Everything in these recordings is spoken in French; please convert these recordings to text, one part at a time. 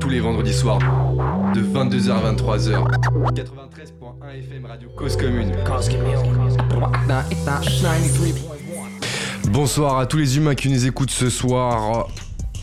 Tous les vendredis soirs, de 22h à 23h. 93.1 FM Radio Cause Commune. Cause Commune. Bonsoir à tous les humains qui nous écoutent ce soir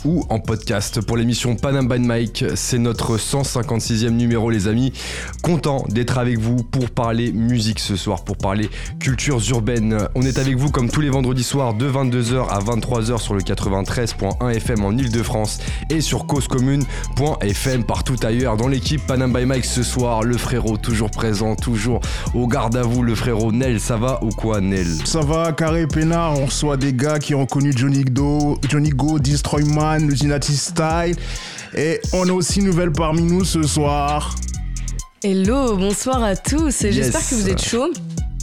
ou en podcast pour l'émission Panam by Mike. C'est notre 156e numéro, les amis. Content d'être avec vous pour parler musique ce soir, pour parler cultures urbaines. On est avec vous comme tous les vendredis soirs de 22h à 23h sur le 93.1 FM en Ile-de-France et sur causecommune.fm partout ailleurs. Dans l'équipe Panam by Mike ce soir, le frérot toujours présent, toujours au garde à vous, le frérot Nel. Ça va ou quoi, Nel? Ça va, carré peinard. On reçoit des gars qui ont connu Johnny Do, Johnny Go, Destroy Man, le Zinati Style. Et on a aussi une nouvelle parmi nous ce soir. Hello, bonsoir à tous. Yes. J'espère que vous êtes chauds.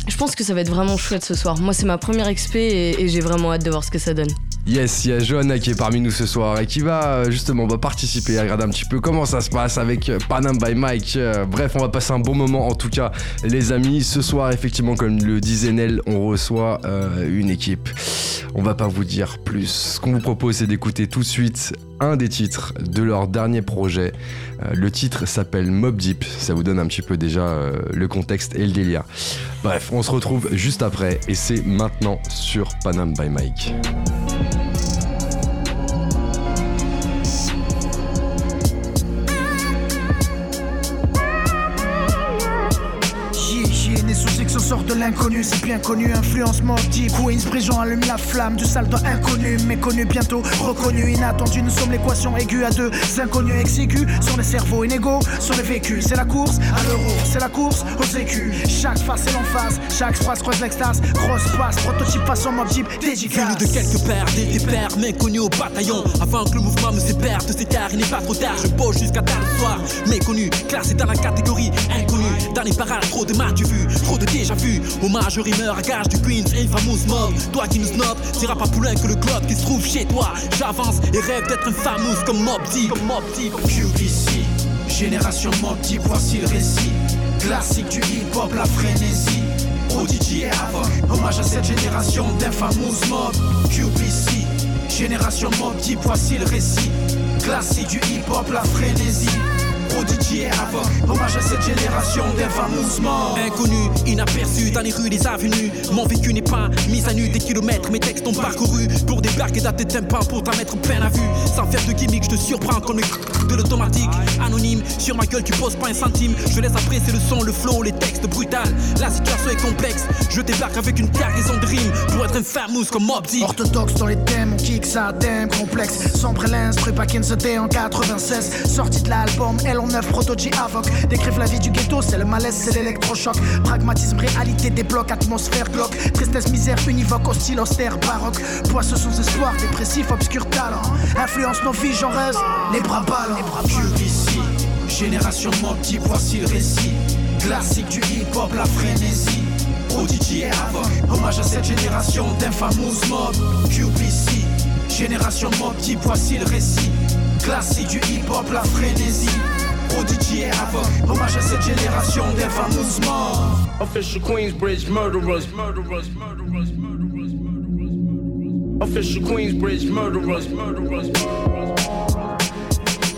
Je pense que ça va être vraiment chouette ce soir. Moi, c'est ma première XP et, et j'ai vraiment hâte de voir ce que ça donne. Yes, il y a Johanna qui est parmi nous ce soir et qui va euh, justement va participer à regarder un petit peu comment ça se passe avec euh, Panam by Mike. Euh, bref, on va passer un bon moment en tout cas, les amis. Ce soir, effectivement, comme le disait Nel, on reçoit une équipe. On va pas vous dire plus. Ce qu'on vous propose, c'est d'écouter tout de suite un des titres de leur dernier projet. Euh, le titre s'appelle Mob Deep. Ça vous donne un petit peu déjà euh, le contexte et le délire. Bref, on se retrouve juste après et c'est maintenant sur Panam by Mike. Sort de l'inconnu, c'est bien connu, influence deep Queens, Bridgeon allume la flamme du saldo inconnu, méconnu, bientôt reconnu, inattendu, nous sommes l'équation aiguë à deux inconnus exigus, sur les cerveaux inégaux, sur les vécus, c'est la course à l'euro, c'est la course aux écus, chaque face c'est l'emphase, chaque phrase croise l'extase, grosse passe, prototype mob deep, Venu dédicace. de quelque part, des pères méconnus au bataillon. Avant que le mouvement me sépare de ces terres, il n'est pas trop tard. Je pose jusqu'à tard le soir. Méconnu, classé dans la catégorie inconnue. Dans les parages, trop de du vu, trop de déjà vu. Hommage au rimeur à gage du Queens, infamous mob. Toi qui nous snob, t'iras pas plus loin que le globe qui se trouve chez toi. J'avance et rêve d'être infamous comme Mob Deep. Comme Mob Deep. QBC, génération mob deep, voici le récit. Classique du hip-hop, la frénésie. Prodigy et Havoc, hommage à cette génération d'infamous mob. QBC, génération mob deep, voici le récit. Classique du hip-hop, la frénésie. Prodigy et Havoc, hommage à cette génération d'infamous mob. Inconnu, inaperçu dans les rues, les avenues. Mon vécu n'est pas mis à nu des kilomètres. Mes textes ont parcouru pour débarquer dans tes tympans pour t'en mettre plein à vue. Sans faire de gimmick, je te surprends comme le de l'automatique. Anonyme, sur ma gueule, tu poses pas un centime. Je laisse apprécier le son, le flow, les textes brutales. La situation est complexe. Je débarque avec une cargaison de rimes pour être infamous comme Mob Deep. Orthodoxe dans les thèmes, on kick ça thème complexe. Sombre et l'instru, back in the day en 96. Sortie de l'album L9, Protogy Avoc. Décrivent la vie du ghetto, c'est le malaise, c'est l'électrochoc. Pragmatisme, réalité, des blocs, atmosphère, glauque. Tristesse, misère, univoque, hostile, austère, baroque. Poisseux sans espoir, dépressif, obscur talent. Influence nos vies, j'en reste. Les bras ballants. QBC, génération mob deep, voici le récit. Classique du hip-hop, la frénésie. Prodigy et Havoc, hommage à cette génération d'infamous mob. QBC, génération mob voici le récit. Classique du hip-hop, la frénésie. Prodigy et Havoc, hommage à cette génération d'infamous mob. Official Queensbridge murderers, murderers, murderers, murderers, murderers. Official Queensbridge murderers, murderers, murderers.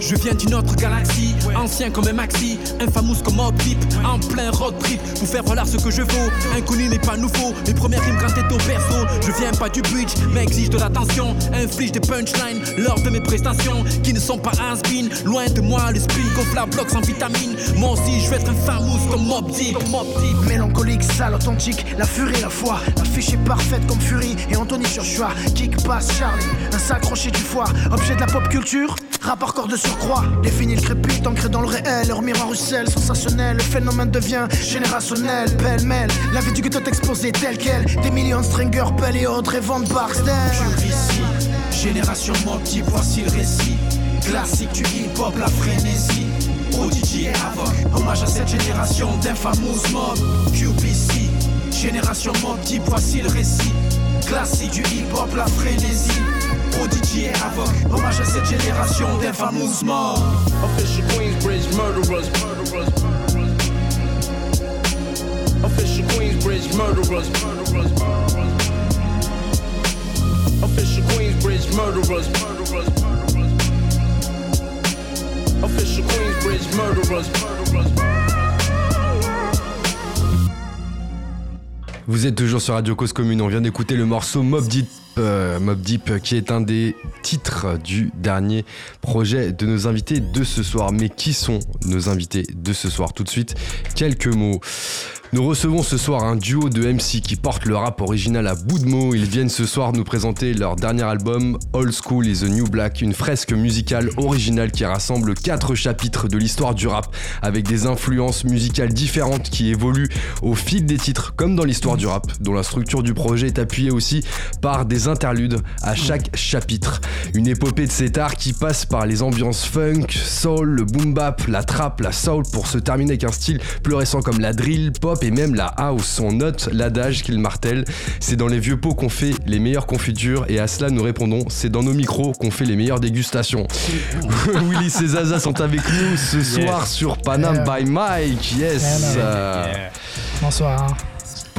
Je viens d'une autre galaxie, ancien comme un maxi, infamous comme Mob Deep, en plein road trip, pour faire valoir ce que je vaux. Inconnu mais pas nouveau, mes premières rimes quand au berceau. Je viens pas du bridge, mais exige de l'attention, inflige des punchlines lors de mes prestations, qui ne sont pas has been. Loin de moi, le spin gonfle la bloc sans vitamine. Moi aussi, je veux être infamous comme Mob Deep. Mélancolique, sale, authentique, la furie, la foi. L'affiche est parfaite comme Fury et Anthony Joshua. Kick passe Charlie, un sacroché du foie. Objet de la pop culture, rapport corps de surcroît. Définit le crépit, ancré dans le réel. Leur miroir ruisselle, sensationnel. Le phénomène devient générationnel. Pêle-mêle, la vie du ghetto exposée telle qu'elle. Des millions de stringers, Bell et Audrey Van Barsten. QVC, génération mob deep, voici le récit. Classique du hip-hop, la frénésie. Prodigy et Havoc, hommage à cette génération d'infamous mob. QBC, génération deep, voici le récit. Classique du hip-hop, la frénésie. Prodigy et Havoc, hommage à cette génération d'infamous mob. Official Queensbridge murderers, murderers, murderers. Official Queensbridge murderers, murderers, murderers. Official Queensbridge murderers, murderers, murderers. Official Queensbridge murderers. Vous êtes toujours sur Radio Cause Commune, on vient d'écouter le morceau Mob Deep, euh, Mob Deep qui est un des titres du dernier projet de nos invités de ce soir. Mais qui sont nos invités de ce soir? Tout de suite, quelques mots. Nous recevons ce soir un duo de MC qui porte le rap original à bout de mots. Ils viennent ce soir nous présenter leur dernier album, Old School is the New Black, une fresque musicale originale qui rassemble quatre chapitres de l'histoire du rap avec des influences musicales différentes qui évoluent au fil des titres, comme dans l'histoire du rap, dont la structure du projet est appuyée aussi par des interludes à chaque chapitre. Une épopée de cet art qui passe par les ambiances funk, soul, le boom bap, la trap, la soul pour se terminer avec un style plus récent comme la drill, pop et même la house. On note l'adage qu'il martèle. C'est dans les vieux pots qu'on fait les meilleures confitures et à cela nous répondons c'est dans nos micros qu'on fait les meilleures dégustations. Willy et Zaza sont avec nous ce soir sur Panam Yeah. by Mike. Yes. Yeah, Euh, Bonsoir.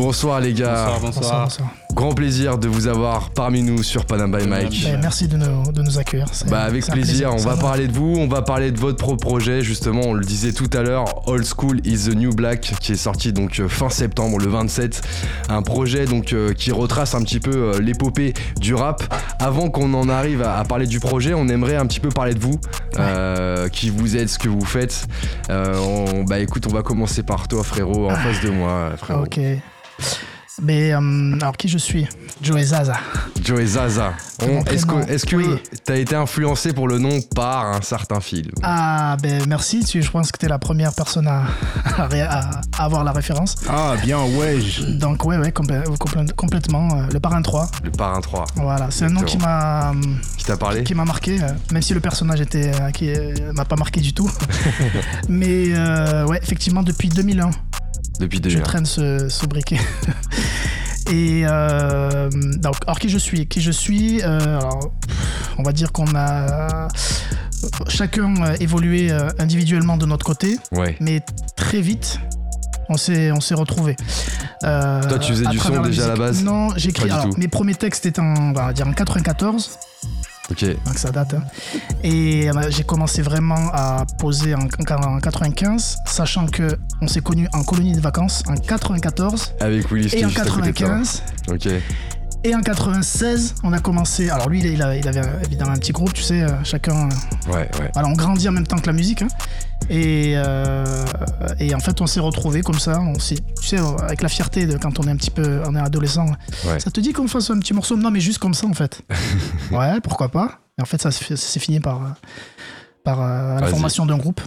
Bonsoir les gars. Bonsoir, bonsoir. Grand plaisir de vous avoir parmi nous sur Panam by Mike. Eh, merci de nous, de nous accueillir. Bah avec plaisir, on va parler de vous, on va parler de votre propre projet justement, on le disait tout à l'heure, Old School is the New Black qui est sorti donc euh, fin septembre le 27, un projet donc euh, qui retrace un petit peu euh, l'épopée du rap. Avant qu'on en arrive à, à parler du projet, on aimerait un petit peu parler de vous, euh, qui vous êtes, ce que vous faites. Euh, on- bah écoute, on va commencer par toi frérot, en face de moi frérot. Ok. Mais euh, alors qui je suis? Joey Zaza. Joey Zaza, est-ce que est-ce que oui. t'as été influencé pour le nom par un certain film? Ah ben merci, tu, je pense que tu es la première personne à, à avoir la référence. Ah, bien, ouais. Donc ouais, ouais, complè- complè- complètement. euh, le parrain 3, Le Parrain 3, voilà, c'est un nom qui m'a qui t'a parlé? qui m'a marqué, euh, même si le personnage était qui m'a pas marqué du tout. Mais ouais, effectivement, depuis 2001, Depuis je déjà. traîne ce, ce briquet. Et euh, donc, alors qui je suis? Qui je suis euh, alors, On va dire qu'on a chacun euh, évolué individuellement de notre côté, Ouais. mais très vite. On s'est, on s'est retrouvés. Euh, Toi, tu faisais du son déjà à la base? Non, tout. mes premiers textes étaient en, on va dire en 94. Donc ça date. hein. Et euh, j'ai commencé vraiment à poser en, en 95, sachant que on s'est connus en colonie de vacances en 94 Avec Willis et qui est en juste à côté de toi. 95 Ok. Et en 96. On a commencé. Alors lui, il, il a- il avait euh, évidemment un petit groupe, tu sais, euh, chacun. euh, Ouais, ouais. Voilà, on grandit en même temps que la musique. hein. Et, euh, et en fait, on s'est retrouvés comme ça. On tu sais, avec la fierté de quand on est un petit peu, on est adolescent. Ouais. Ça te dit qu'on fasse un petit morceau Non, mais juste comme ça, en fait. ouais, pourquoi pas Et en fait, ça, s'est- fini par, par euh, la formation d'un groupe.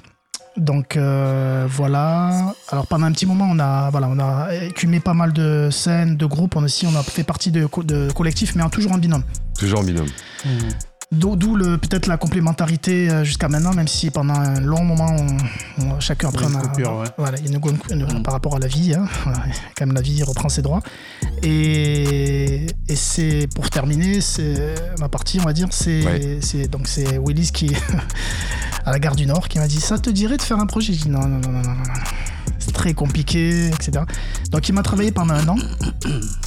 Donc euh, voilà. Alors pendant un petit moment, on a voilà, on a écumé pas mal de scènes, de groupes. On a aussi, on a fait partie de, co- de collectifs, mais en toujours en binôme. Toujours en binôme. D'où d'où le- peut-être la complémentarité euh, jusqu'à maintenant, même si pendant un long moment, on, on- chacun après une coupure, ouais. voilà, une, une- une- par rapport à la vie, hein, quand même la vie reprend ses droits. Et, et c'est pour terminer, c'est ma partie, on va dire, c'est Ouais. c'est- donc c'est Willis qui à la gare du Nord qui m'a dit ça te dirait de faire un projet? J'ai dit non non non non non non. Très compliqué, etc. Donc il m'a travaillé pendant un an.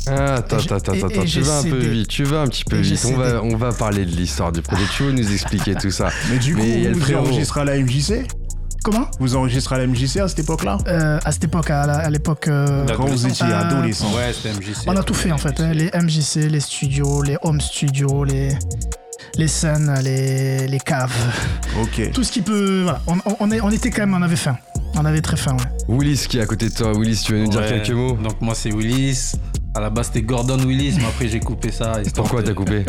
Ah, attends, attends, attends, et tu vas un peu vite, tu vas un petit peu vite. On va, on va parler de l'histoire du projet. Tu veux nous expliquer tout ça Mais du coup, Mais vous frérot. enregistrez à la MJC Comment? Vous enregistrez à la MJC à cette époque-là? Euh, À cette époque, à l'époque. euh, Quand vous étiez Euh, adolescent. Ouais, c'était MJC. On a tout fait en fait, hein, les MJC, les studios, les home studios, les, les scènes, les, les caves, Ok. tout ce qui peut. Voilà, on, on- était quand même, on avait faim. On avait très faim, ouais. Willis qui est à côté de toi. Willis, tu veux nous dire quelques mots Donc moi c'est Willis. À la base c'était Gordon Willis, mais après j'ai coupé ça. Pourquoi t'as coupé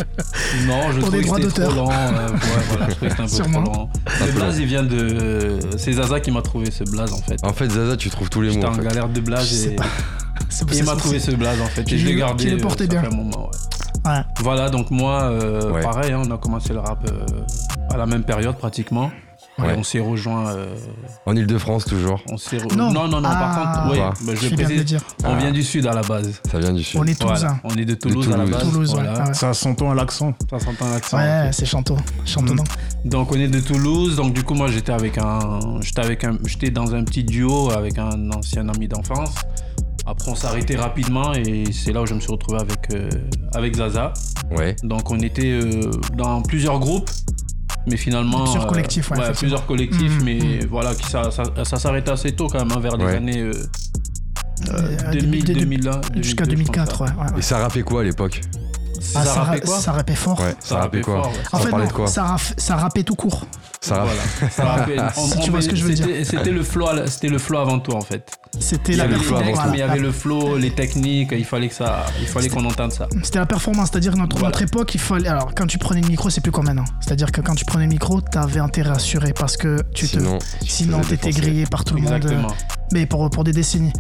Non, je Pour trouvais que droits c'était trop d'auteur. lent. euh, ouais, voilà, je trouvais que c'était un peu Sûrement. trop lent. Le blaze il vient de. C'est Zaza qui m'a trouvé ce blaze en fait. En fait, Zaza, tu trouves tous les J'étais mots. En en fait. galère de blaze et, et il m'a trouvé ce blaze en fait. Et je l'ai gardé. qui le portait euh, ça bien. un moment, ouais. Ouais. Voilà, donc moi, euh, Ouais. pareil, hein, on a commencé le rap euh, à la même période pratiquement. Ouais. Et on s'est rejoint. euh, En Ile-de-France, toujours. on s'est re- Non. non, non, non, par Ah. contre, Quoi bah, je Je dire. on Ah. vient du sud à la base. Ça vient du sud. On est Voilà, toulousain. on est de Toulouse, à la base. Toulouse, ouais. voilà. Ah ouais. Ça s'entend à l'accent. Ça s'entend l'accent. Ouais, c'est chanteau. Chantonnant. Donc on est de Toulouse, donc du coup moi j'étais avec un, j'étais avec un, j'étais dans un petit duo avec un ancien ami d'enfance. Après on s'est arrêté rapidement et c'est là où je me suis retrouvé avec euh, avec Zaza. Ouais. Donc on était euh, dans plusieurs groupes Mais finalement. Plusieurs euh, collectifs, ouais, effectivement. plusieurs collectifs, Mhm, mais voilà, qui, ça, ça, ça s'arrête assez tôt quand même, hein, vers les Ouais. années euh, Euh, 2000, de- de- 2001, Jusqu'à 2002, je pense, 2004, ouais. ouais, ouais. Et ça rappait quoi à l'époque? Ça, Ah, ça, rappelait ra- quoi ça rappait fort. Ouais, ça, Ça rappait quoi fort, ouais. En fait, parlait non, de quoi ça, rappait tout court. Ça rappait. Voilà, ça rappelle. On- Si tu vois ce que je veux dire. c'était- le flow, c'était le flow avant tout en fait. C'était Il y la, avait le flow texte, avant tout. mais il y avait le flow, les techniques. Il fallait que ça, il fallait qu'on entende ça. C'était la performance, c'est-à-dire notre, Voilà. notre époque, il fallait. Alors, quand tu prenais le micro, c'est plus comme maintenant. C'est-à-dire que quand tu prenais le micro, t'avais intérêt à assurer parce que tu te. Sinon, tu Sinon, t'étais grillé par tout le monde. Exactement. mais pour, pour des décennies.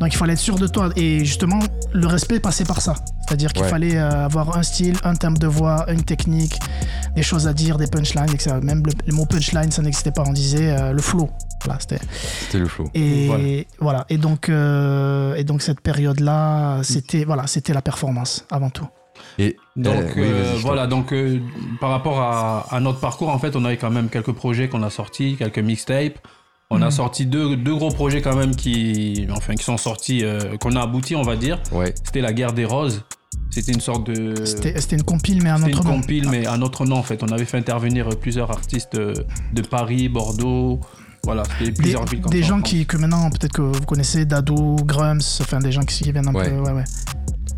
Donc il fallait être sûr de toi. Et justement, le respect passait par ça. C'est-à-dire qu'il Ouais. fallait euh, avoir un style, un thème de voix, une technique, des choses à dire, des punchlines, etc. Même le, le mot punchline, ça n'existait pas. On disait euh, le flow. Voilà, c'était. C'était le flow. Et Voilà. voilà. Et donc, euh, et donc cette période-là, c'était voilà, c'était la performance avant tout. Et Donc euh, oui, euh, voilà, donc euh, par rapport à, à notre parcours, en fait, on avait quand même quelques projets qu'on a sortis, quelques mixtapes. On a Mhm. sorti deux, deux gros projets quand même qui, enfin, qui sont sortis, euh, qu'on a abouti, on va dire. Ouais. C'était la guerre des roses. C'était une sorte de. C'était c'était une compile, mais à C'était notre une nom. compile, mais à notre nom en fait. On avait fait intervenir plusieurs artistes euh, de Paris, Bordeaux. Voilà, c'était Des, plusieurs villes des en gens qui, que maintenant, peut-être que vous connaissez, Dado, Grums, enfin des gens qui viennent un Ouais. peu. Ouais, ouais.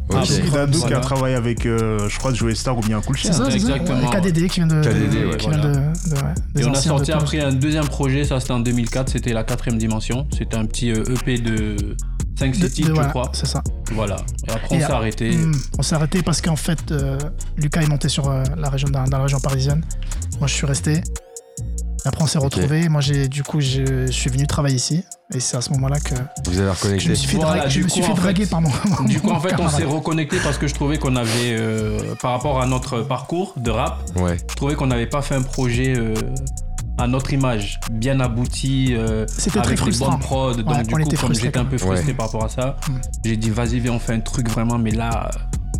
Ok. Ah, C'est bon. Dado qui a travaillé avec, euh, je crois, Joey Star ou bien Cool C'est Chain. ça, c'est ça. Exactement. KDD qui vient de. KDD, ouais. qui vient de, Voilà. de- ouais, des Et on a de sorti après un deuxième projet, ça c'était en 2004, c'était la quatrième dimension. C'était un petit euh, EP de 5-6 De- titres, de- je voilà, crois. C'est ça. Voilà. Et après on s'est arrêté. Hmm, on s'est arrêté parce qu'en fait, euh, Lucas est monté sur euh, la région, dans, dans la région parisienne. Moi, je suis resté. Après, on s'est retrouvés. Moi, j'ai, du coup, je, je suis venu travailler ici. Et c'est à ce moment-là que Vous avez je reconnecté me suis fait, Voilà, dra- je du me coup, suis fait draguer par mon. Du coup, mon en fait, on s'est reconnecté parce que je trouvais qu'on avait, euh, par rapport à notre parcours de rap, Ouais. je trouvais qu'on n'avait pas fait un projet euh, à notre image, bien abouti, euh, C'était très avec des frustrant. bonnes prods. Donc, Ouais, du on coup, comme j'étais un peu frustré Ouais. par rapport à ça, Mm. j'ai dit, vas-y, viens, on fait un truc vraiment, mais là,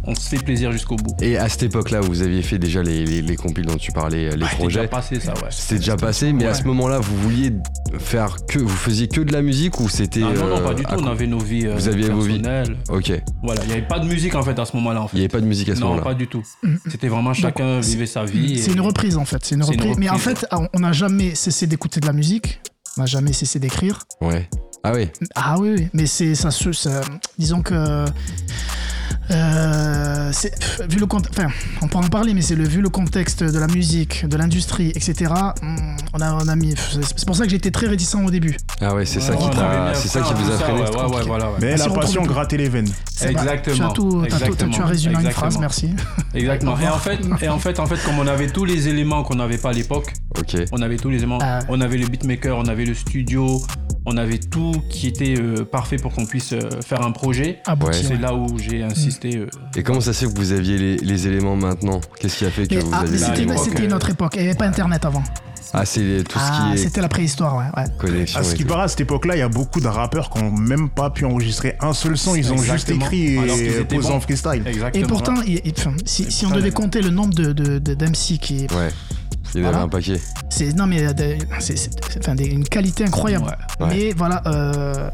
on se fait plaisir jusqu'au bout. Et à cette époque-là, vous aviez fait déjà les, les, les compiles dont tu parlais, les Ouais, c'était projets. déjà passé, ça, ouais. C'était déjà passé, mais à ce moment-là, vous vouliez faire que. Vous faisiez que de la musique ou c'était. Ah, non, non, pas euh, du tout. On avait nos vies euh, Vous aviez vos vies. Ok. Il Voilà, il n'y avait pas de musique en fait à ce moment-là. En fait. n'y avait pas de musique à ce non, moment-là. pas du tout. Mm. C'était vraiment chacun vivait sa vie. C'est et- une reprise en fait. C'est une reprise. Mais en fait, on n'a jamais cessé d'écouter de la musique. On n'a jamais cessé d'écrire. Ouais. Ah oui. Ah oui, oui. mais c'est ça, se- ça- disons que euh, vu le contexte, enfin, on peut en parler, mais c'est le vu le contexte de la musique, de l'industrie, etc. hum, On a, on a mis. C'est pour ça que j'étais très réticent au début. Ah ouais, c'est ça qui C'est ça qui vous a freiné. Ouais, ouais, ouais, voilà. ouais. Mais Ah, la passion grattait les veines. C'est- Exactement, tu as tout, t'as tout- exactement, tu as résumé une phrase, exactement. merci. Exactement. Et en fait, et en fait, en fait, comme on avait tous les éléments qu'on n'avait pas à l'époque, Ok. on avait tous les éléments. Ah. On avait le beatmaker, on avait le studio, on avait tout qui était euh, parfait pour qu'on puisse euh, faire un projet. C'est là où j'ai insisté. Euh, Et comment ça se fait que vous aviez les, les éléments maintenant? Qu'est-ce qui a fait que Mais, vous ah, à c'était c'était une autre époque. Il n'y avait pas Internet avant. Ah, c'est tout ce Ah, qui est c'était la préhistoire, ouais. ouais. connexion. À ce et qui paraît, à cette époque-là, il y a beaucoup de rappeurs qui n'ont même pas pu enregistrer un seul son. Ils ont juste écrit et posé en freestyle. Exactement. Et pourtant, il- il- enfin, si, si on devait compter le nombre de, de, de- d'MC qui est Ouais. Il y en avait Voilà. un paquet. C'est non mais euh, c'est c'est- c'est- une qualité incroyable. Ouais. Ouais. Mais voilà. Euh,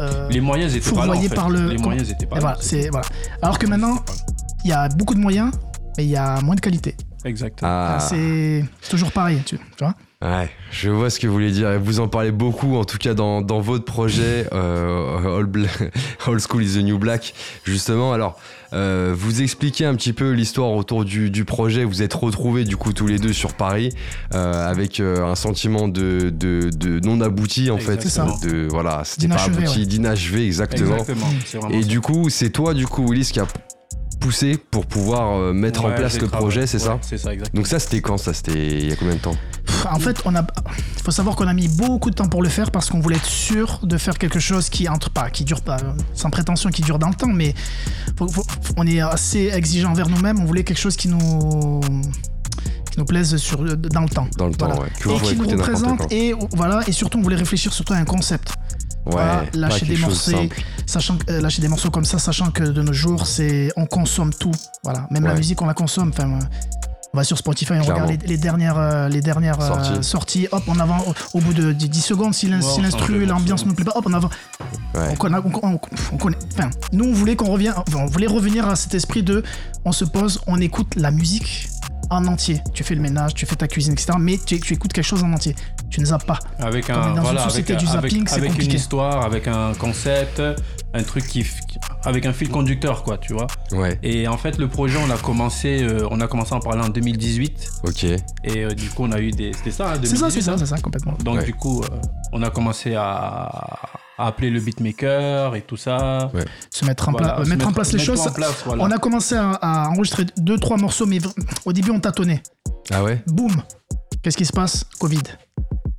euh, Les moyens étaient pas là. En fourvoyé fait. par le- Les moyens étaient pas et là. voilà, c'est voilà. Alors que maintenant, il y a beaucoup de moyens, mais il y a moins de qualité. Exactement. Ah. C'est c'est toujours pareil, tu vois. Ouais, je vois ce que vous voulez dire. Et vous en parlez beaucoup, en tout cas dans, dans votre projet euh, All, Bla- All School is the New Black. Justement, alors, euh, vous expliquez un petit peu l'histoire autour du, du projet. Vous êtes retrouvés du coup tous les deux sur Paris euh, avec euh, un sentiment de, de, de non abouti en fait. C'est ça. De voilà, c'était pas abouti, ouais. d'inachevé exactement. Exactement. Et ça. du coup, c'est toi du coup Willis qui a poussé pour pouvoir euh, mettre en place le projet, c'est Ouais, ça C'est ça, exactement. Donc ça, c'était quand Ça, c'était il y a combien de temps? En fait, on a, faut savoir qu'on a mis beaucoup de temps pour le faire parce qu'on voulait être sûr de faire quelque chose qui entre pas, qui dure pas, sans prétention, qui dure dans le temps, mais faut- faut- on est assez exigeant envers nous-mêmes. On voulait quelque chose qui nous qui nous plaise sur, dans le temps. Dans le temps, Voilà. ouais. Et qui nous représente et voilà et surtout on voulait réfléchir surtout à un concept Ouais, lâcher des morceaux sachant que- euh, lâcher des morceaux comme ça sachant que de nos jours c'est on consomme tout voilà même la musique on la consomme enfin euh, on va sur Spotify on Clairement. regarde les, les dernières euh, les dernières euh, Sorties. sorties hop on avant au, au bout de 10 secondes si l'instru l'ambiance nous plaît pas hop on avant Ouais. on, connaît, on, on- on connaît enfin nous on voulait qu'on revienne on voulait revenir à cet esprit de on se pose on écoute la musique en entier. Tu fais le ménage, tu fais ta cuisine, etc. Mais tu, tu écoutes quelque chose en entier. Tu ne zappes pas. Avec un dans une voilà, société avec, du avec- zapping, c'est avec une histoire, avec un concept, un truc qui, avec un fil conducteur quoi, tu vois. Ouais, Et en fait, le projet, on a commencé, euh, on a commencé à en parler en 2018. ok. Et euh, du coup, on a eu des, c'était ça, hein, C'est ça, 2018, c'est ça, hein. c'est ça, complètement. Donc Ouais. du coup, euh, on a commencé à, à appeler le beatmaker et tout ça. Ouais. Se mettre en, Voilà, pla- se mettre en place les choses. en place, voilà. On a commencé à, à enregistrer deux, trois morceaux, mais v- au début, on tâtonnait. Ah ouais? Boum Qu'est-ce qui se passe? Covid.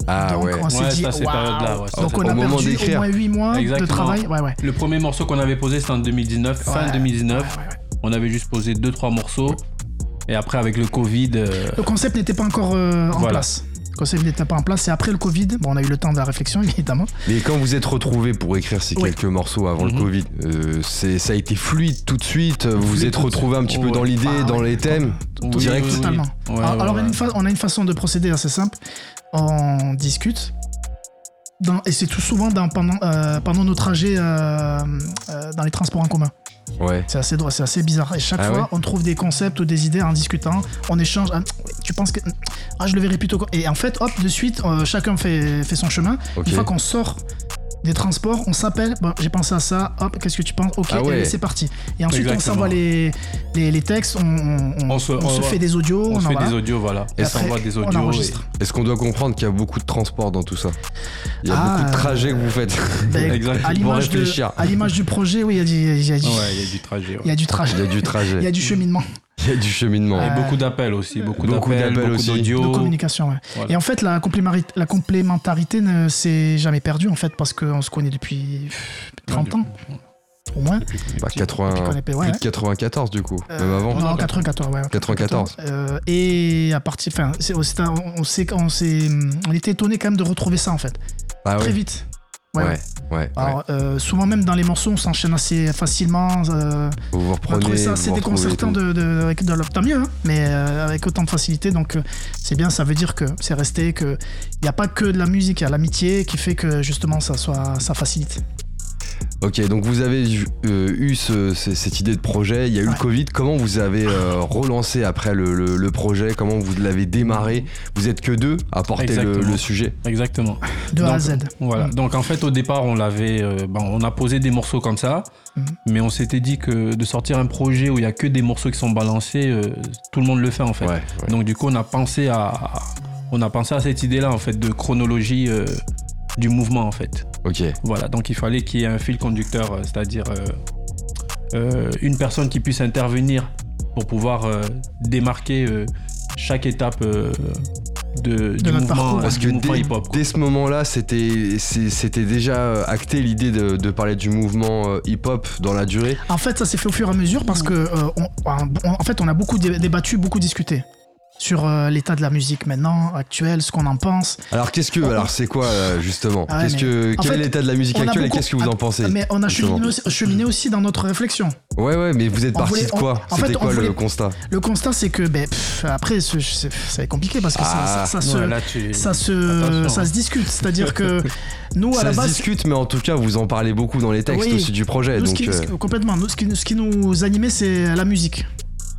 Ah Donc, ouais. on s'est Ouais, dit, ça, ces waouh. périodes-là, ouais, ça, Donc, on a perdu au moins 8 mois de travail. Ouais, ouais. Le premier morceau qu'on avait posé, c'était en 2019, fin Ouais. 2019. Ouais, ouais, ouais. On avait juste posé deux trois morceaux. Et après, avec le Covid, euh, Le concept n'était pas encore euh, en Voilà. place. Le concept n'était pas en place. C'est après le Covid. Bon, on a eu le temps de la réflexion, évidemment. Mais quand vous êtes retrouvés pour écrire ces Oui. quelques morceaux avant le Mhm. Covid, euh, c'est, ça a été fluide tout de suite. Vous vous Fluide êtes retrouvés un petit peu Ouais. dans l'idée, Ah dans ouais. les thèmes. oui, direct. oui, oui. Totalement. Ouais, alors, ouais, alors, ouais. une fa- on a une façon de procéder assez simple. On discute. Dans- et c'est tout souvent dans- pendant, euh, pendant nos trajets euh, euh, dans les transports en commun. Ouais. C'est assez drôle, c'est assez bizarre. Et chaque Ah fois, ouais on trouve des concepts ou des idées en discutant. On échange. Ah, tu penses que. Ah, je le verrai plutôt. Et en fait, hop, de suite, chacun fait, fait son chemin. Une fois qu'on sort des transports, on s'appelle. Bon, j'ai pensé à ça. Hop, qu'est-ce que tu penses? Ok, Ah ouais. et c'est parti. Et ensuite, on s'envoie les, les, les textes. On, on- On se- on on se va- fait des audios. on se fait voilà. des audios, voilà. Et après, s'envoie des audios. enregistre. Est-ce qu'on doit comprendre qu'il y a beaucoup de transport dans tout ça? Il y a Ah, beaucoup de trajets que vous faites. Ben, Exactement. à l'image de- réfléchir. à l'image du projet, oui, il y a du, il y a du, et- Ouais, il y a du trajet. ouais. il y a du trajet. Il y a du Il y trajet. a du cheminement. Il y a du cheminement. Et Euh, beaucoup d'appels aussi, beaucoup, beaucoup d'appels, beaucoup aussi. d'audio. de communication. Ouais. Voilà. Et en fait, la, complémari- la complémentarité ne s'est jamais perdue, en fait, parce qu'on se connaît depuis pff, 30 ans, au moins. Bah, 80, Depuis qu'on est- ouais, plus ouais. de 94 du coup, Euh, même avant. Non, 94, ouais. 94. Euh, et à partir. Enfin, on, s'est- on, on était étonné quand même de retrouver ça, en fait. Ah Très ouais. vite. Ouais, Ouais. Alors, euh, souvent même dans les morceaux, on s'enchaîne assez facilement. euh, Vous vous on reprenez. trouvé ça vous assez déconcertant de, de, tant mieux, hein, mais euh, avec autant de facilité. Donc euh, c'est bien, ça veut dire que c'est resté, qu'il n'y a pas que de la musique, il y a l'amitié qui fait que justement ça, soit, ça facilite. Ok, donc vous avez eu, euh, eu ce- ce- cette idée de projet, il y a eu le. Covid, comment vous avez euh, relancé après le, le- le projet, comment vous l'avez démarré? Vous êtes que deux à porter le, sujet Exactement. De A à Z. Voilà. Mm. Donc en fait au départ on l'avait, euh, ben, on a posé des morceaux comme ça, Mhm. mais on s'était dit que de sortir un projet où il y a que des morceaux qui sont balancés, euh, tout le monde le fait en fait. Ouais, ouais. Donc du coup on a pensé à, on a pensé à cette idée là en fait de chronologie euh, du mouvement en fait. Ok, Voilà. Donc il fallait qu'il y ait un fil conducteur, euh, c'est-à-dire euh, euh, une personne qui puisse intervenir pour pouvoir euh, démarquer euh, chaque étape euh, de, du notre mouvement, parcours. parce du que mouvement dès, hip-hop. quoi. dès ce moment-là, c'était c'était déjà acté l'idée de, de parler du mouvement euh, hip-hop dans la durée. En fait, ça s'est fait au fur et à mesure parce que, euh, on- on- en fait, on a beaucoup dé- débattu, beaucoup discuté sur euh, l'état de la musique maintenant, actuelle, ce qu'on en pense. Alors qu'est-ce que, alors c'est quoi euh, justement? Ah ouais, que, quel fait, est l'état de la musique on a actuelle et qu'est-ce que vous en pensez Mais on a cheminé aussi, cheminé aussi dans notre réflexion. Ouais, ouais, mais vous êtes parti voulait- de quoi? on- en fait, C'était on quoi le voulait- constat? Le constat, c'est que, ben, pff, après, ce- c'est c'est compliqué parce que ça- Ah, ça, ça se, Ouais, là, tu- ça se, ça se discute. C'est-à-dire que nous, à Ça la se base, discute, mais en tout cas, vous en parlez beaucoup dans les textes Oui. aussi du projet. nous, ce donc, qui- euh, complètement. Nous, ce, qui, ce qui nous animait, c'est la musique.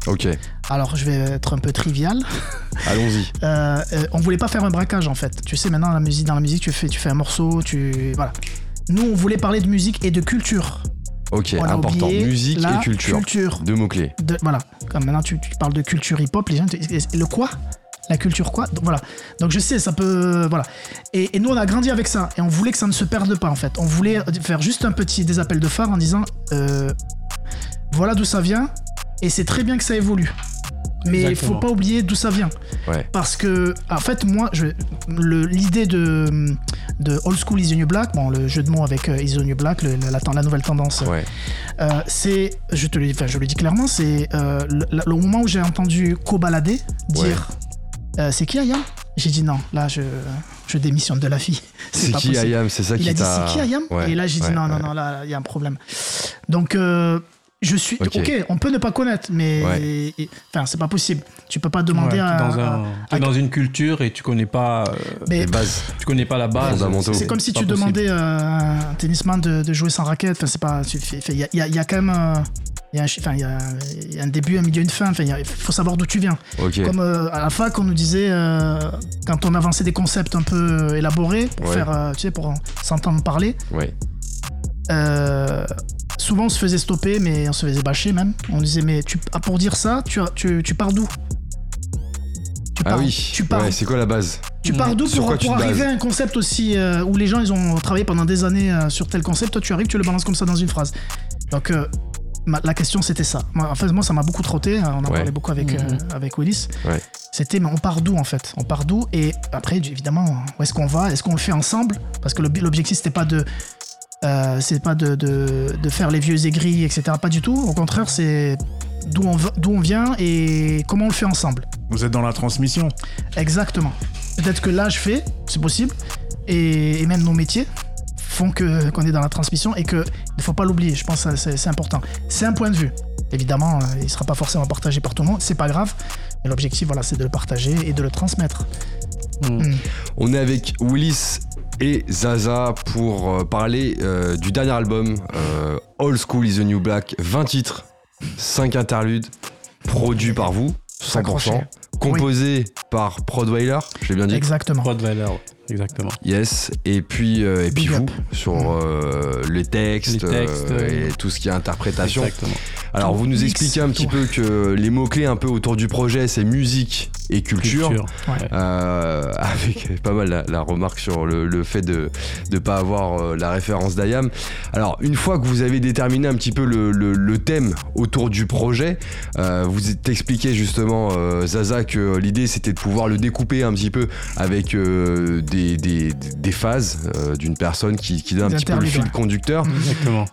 Ok, Alors, je vais être un peu trivial. allons-y. Euh, euh, on voulait pas faire un braquage en fait. Tu sais, maintenant, la musique, dans la musique, tu fais, tu fais un morceau, tu. Voilà. Nous, on voulait parler de musique et de culture. Ok, On important. Musique et culture. culture. Deux mots-clés. De- voilà. Comme maintenant, tu, tu parles de culture hip-hop, les gens. Le quoi? La culture quoi? Donc, Voilà. Donc je sais, ça peut. Voilà. Et, et nous, on a grandi avec ça. Et on voulait que ça ne se perde pas, en fait. On voulait faire juste un petit des appels de phare en disant euh, voilà d'où ça vient. Et c'est très bien que ça évolue. Mais il faut pas oublier d'où ça vient. Ouais. Parce que, en fait, moi, l'idée de, de Old School is the New Black, bon, le jeu de mots avec euh, is the New Black, le- la, la- nouvelle tendance, Ouais. euh, c'est, je te le, enfin, je le dis clairement, c'est euh, le, le moment où j'ai entendu Kobalade dire euh, C'est qui Ayam J'ai dit non, là, je, je démissionne de la fille. C'est qui. Ayam C'est ça Il qui a dit t'a. c'est qui Ayam Et là, j'ai dit non, non, non, là, il y a un problème. Donc, euh, je suis. Ok. Ok, on peut ne pas connaître, mais. Ouais. Enfin, c'est pas possible. Tu peux pas demander Ouais, à. dans, à- un- à- dans une culture et tu connais pas, euh, mais Les bases. tu connais pas la base. C'est comme si tu possible. demandais à un tennisman de, de jouer sans raquette. Enfin, c'est pas. Il y, a- y a- y a quand même. euh, Il y, a un, chi- enfin, il y a- il y a un début, un milieu, une fin. Enfin, il y a- il faut savoir d'où tu viens. Ok. Comme euh, à la fac, on nous disait, euh, quand on avançait des concepts un peu élaborés, pour Ouais. faire, euh, tu sais, pour s'entendre parler, Ouais. Souvent on se faisait stopper, mais on se faisait bâcher même. On disait, mais tu, ah, pour dire ça, tu, as- tu, tu pars d'où? Tu Ah pars, oui. tu pars, Ouais, c'est quoi la base? Tu pars d'où pour, arriver à un concept aussi euh, où les gens ils ont travaillé pendant des années euh, sur tel concept, toi tu arrives, tu le balances comme ça dans une phrase. Donc euh, ma- la question c'était ça. Moi, en fait, moi ça m'a beaucoup trotté, hein, on en Ouais. parlait beaucoup avec, euh, avec Willis. Ouais. C'était mais on part d'où en fait? On part d'où? Et après évidemment, où est-ce qu'on va? Est-ce qu'on le fait ensemble? Parce que l'objectif c'était pas de. Euh, c'est pas de, de- de faire les vieux aigris, etc. Pas du tout. Au contraire, c'est d'où on, d'où on vient et comment on le fait ensemble. Vous êtes dans la transmission. Exactement. Peut-être que l'âge fait, c'est possible, et, et même nos métiers font que qu'on est dans la transmission et que il faut pas l'oublier. Je pense que c'est c'est important. C'est un point de vue. Évidemment, euh, il sera pas forcément partagé par tout le monde. C'est pas grave. Mais l'objectif, voilà, c'est de le partager et de le transmettre. Mm. On est avec Willis et Zaza pour euh, parler euh, du dernier album euh, Old School is the New Black. 20 titres, 5 interludes, produits par vous, 100%. S'accrocher. Composé par Prodweiler, j'ai bien dit. Exactement. Ouais, exactement. Yes, et puis, euh, et puis vous sur euh, les textes, Les textes, euh, et tout ce qui est interprétation. Exactement. Alors, vous nous mix, expliquez un petit peu que les mots-clés un peu autour du projet, c'est musique et culture. Culture. Ouais. Euh, avec pas mal la, la remarque sur le, le fait de ne pas avoir euh, la référence d'Ayam. Alors, une fois que vous avez déterminé un petit peu le, le- le thème autour du projet, euh, vous expliquez justement, euh, Zaza, que l'idée c'était de pouvoir le découper un petit peu avec euh, des, des- des phases euh, d'une personne qui, qui donne un petit peu le fil conducteur. Exactement.